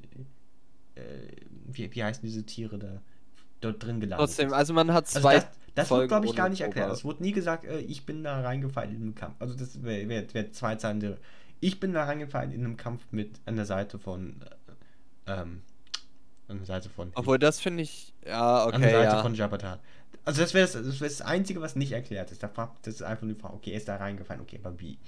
äh, wie, wie heißen diese Tiere da, dort drin gelandet Trotzdem, ist. also man hat Also zwei das, das wird, glaube ich, gar nicht erklärt. Boba. Es wurde nie gesagt, äh, ich bin da reingefallen in einem Kampf. Also das wäre wär, wär zwei Zeilen. Ich bin da reingefallen in einem Kampf mit an der Seite von äh, ähm, an der Seite von Obwohl, das finde ich, ja, an der okay, Seite ja. von Jabata. Also das wäre das, das, wär das Einzige, was nicht erklärt ist. Da fragt- Das ist einfach nur die Frage, okay, er ist da reingefallen, okay, aber wie?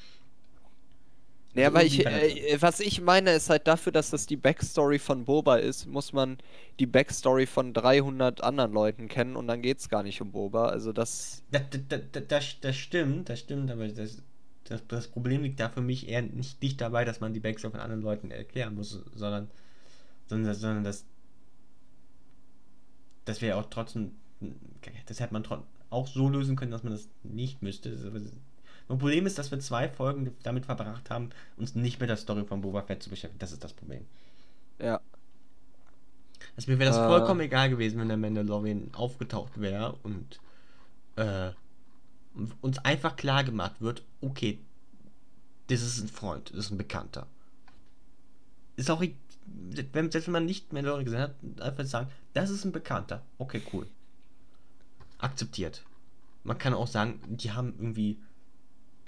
Nee, aber ich, Irgendwie äh, was ich meine, ist halt dafür, dass das die Backstory von Boba ist, muss man die Backstory von 300 anderen Leuten kennen und dann geht's gar nicht um Boba. Also das, Das, das, das, das, stimmt, das stimmt, aber das, das, das Problem liegt da für mich eher nicht, nicht dabei, dass man die Backstory von anderen Leuten erklären muss, sondern, sondern, sondern das, das wäre auch trotzdem, das hätte man trotzdem auch so lösen können, dass man das nicht müsste. Das, Problem ist, dass wir zwei Folgen damit verbracht haben, uns nicht mit der Story von Boba Fett zu beschäftigen. Das ist das Problem. ja. Also mir wäre das Äh. vollkommen egal gewesen, wenn der Mandalorian aufgetaucht wäre und äh, uns einfach klar gemacht wird, okay, das ist ein Freund, das ist ein Bekannter. Ist auch, e- wenn, selbst wenn man nicht Mandalorian gesehen hat, einfach sagen, das ist ein Bekannter. Okay, cool. Akzeptiert. Man kann auch sagen, die haben irgendwie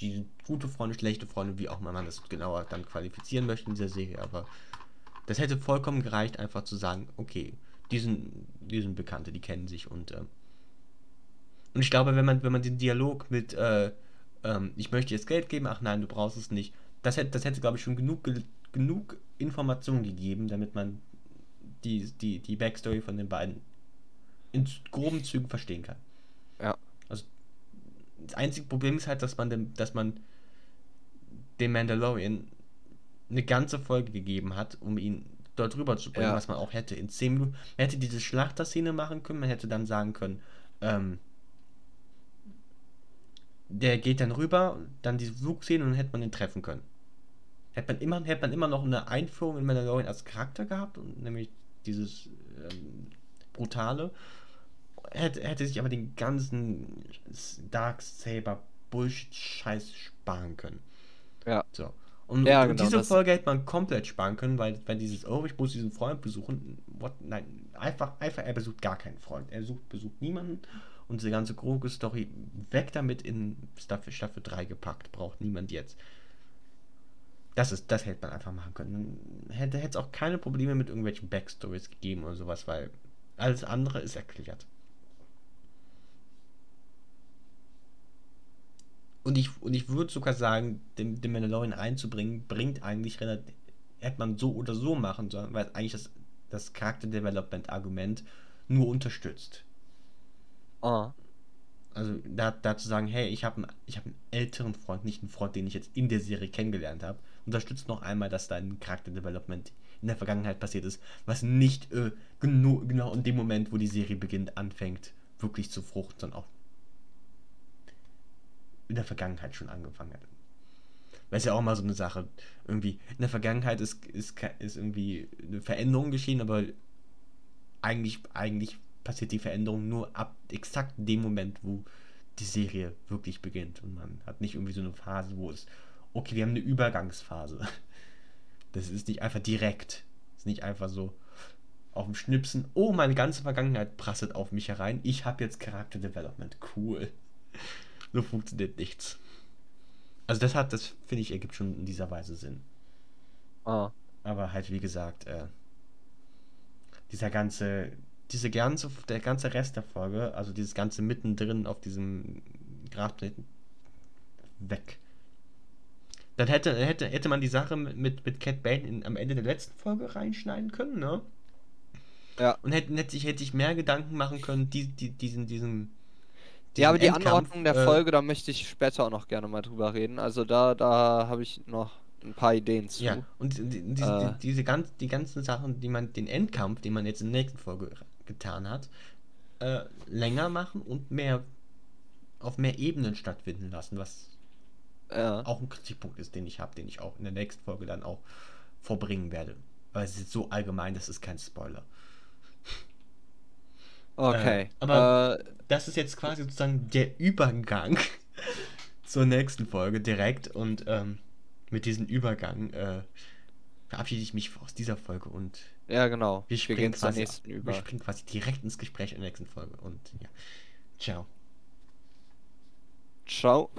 die gute Freunde, schlechte Freunde, wie auch man das genauer dann qualifizieren möchte in dieser Serie, aber das hätte vollkommen gereicht, einfach zu sagen, okay, die sind, die sind Bekannte, die kennen sich und ähm, und ich glaube, wenn man, wenn man den Dialog mit äh, ähm, ich möchte jetzt Geld geben, ach nein, du brauchst es nicht, das hätte, das hätte glaube ich, schon genug, ge- genug Informationen gegeben, damit man die, die, die Backstory von den beiden in groben Zügen verstehen kann. Ja. Also das einzige Problem ist halt, dass man dem, dass man dem Mandalorian eine ganze Folge gegeben hat, um ihn dort rüber zu bringen, Ja. was man auch hätte in 10 Minuten. Man hätte diese Schlachterszene machen können, man hätte dann sagen können, ähm, der geht dann rüber, dann diese Flugszene und dann hätte man den treffen können. Hätte man immer, hätte man immer noch eine Einführung in Mandalorian als Charakter gehabt, und nämlich dieses ähm, brutale, hätte, hätte sich aber den ganzen Darksaber Bullshit-Scheiß sparen können. Ja. So. Und, Ja, und genau, diese Folge hätte man komplett sparen können, weil, weil dieses, oh, ich muss diesen Freund besuchen, what, nein, einfach, einfach, er besucht gar keinen Freund. Er sucht, besucht niemanden und diese ganze Grogu-Story weg damit in Staffel, Staffel 3 gepackt, braucht niemand jetzt. Das ist, das hätte man einfach machen können. Dann hätte es auch keine Probleme mit irgendwelchen Backstories gegeben oder sowas, weil alles andere ist erklärt. Und ich, und ich würde sogar sagen, den, den Mandalorian einzubringen, bringt eigentlich relativ, hätte man so oder so machen sollen, weil eigentlich das, das Charakter-Development-Argument nur unterstützt. Ah. Also da, da zu sagen, hey, ich habe einen, ich hab einen älteren Freund, nicht einen Freund, den ich jetzt in der Serie kennengelernt habe, unterstützt noch einmal, dass da ein Charakterdevelopment in der Vergangenheit passiert ist, was nicht äh, genau, genau in dem Moment, wo die Serie beginnt, anfängt, wirklich zu fruchten, sondern auch in der Vergangenheit schon angefangen hat. Weil es ja auch mal so eine Sache, irgendwie, in der Vergangenheit ist, ist, ist irgendwie eine Veränderung geschehen, aber eigentlich, eigentlich passiert die Veränderung nur ab exakt dem Moment, wo die Serie wirklich beginnt. Und man hat nicht irgendwie so eine Phase, wo es, okay, wir haben eine Übergangsphase. Das ist nicht einfach direkt. Das ist nicht einfach so auf dem Schnipsen, oh, meine ganze Vergangenheit prasselt auf mich herein. Ich habe jetzt Charakterdevelopment. Cool. So funktioniert nichts. Also das hat, das finde ich, ergibt schon in dieser Weise Sinn. Ah. Aber halt, wie gesagt, äh, dieser ganze, diese ganze, der ganze Rest der Folge, also dieses ganze mittendrin auf diesem Grabplaneten, weg. Dann hätte, hätte, hätte man die Sache mit, mit, Cat Bane in, am Ende der letzten Folge reinschneiden können, ne? Ja. Und hätte, hätte, sich, hätte sich mehr Gedanken machen können, die, die, diesen, diesen, Ja, aber die Endkampf, Anordnung der äh, Folge, da möchte ich später auch noch gerne mal drüber reden. Also da, da habe ich noch ein paar Ideen zu. Ja, und die, die, diese, Äh. die, diese ganz, die ganzen Sachen, die man, den Endkampf, den man jetzt in der nächsten Folge getan hat, äh, länger machen und mehr auf mehr Ebenen stattfinden lassen, was Ja. auch ein Kritikpunkt ist, den ich habe, den ich auch in der nächsten Folge dann auch vorbringen werde. Weil es ist so allgemein, das ist kein Spoiler. Okay. Äh, aber- äh, Das ist jetzt quasi sozusagen der Übergang zur nächsten Folge direkt und ähm, mit diesem Übergang äh, verabschiede ich mich aus dieser Folge und ja, genau. wir Wir springen, gehen zur nächsten wir über. springen quasi direkt ins Gespräch in der nächsten Folge und ja. Ciao. Ciao.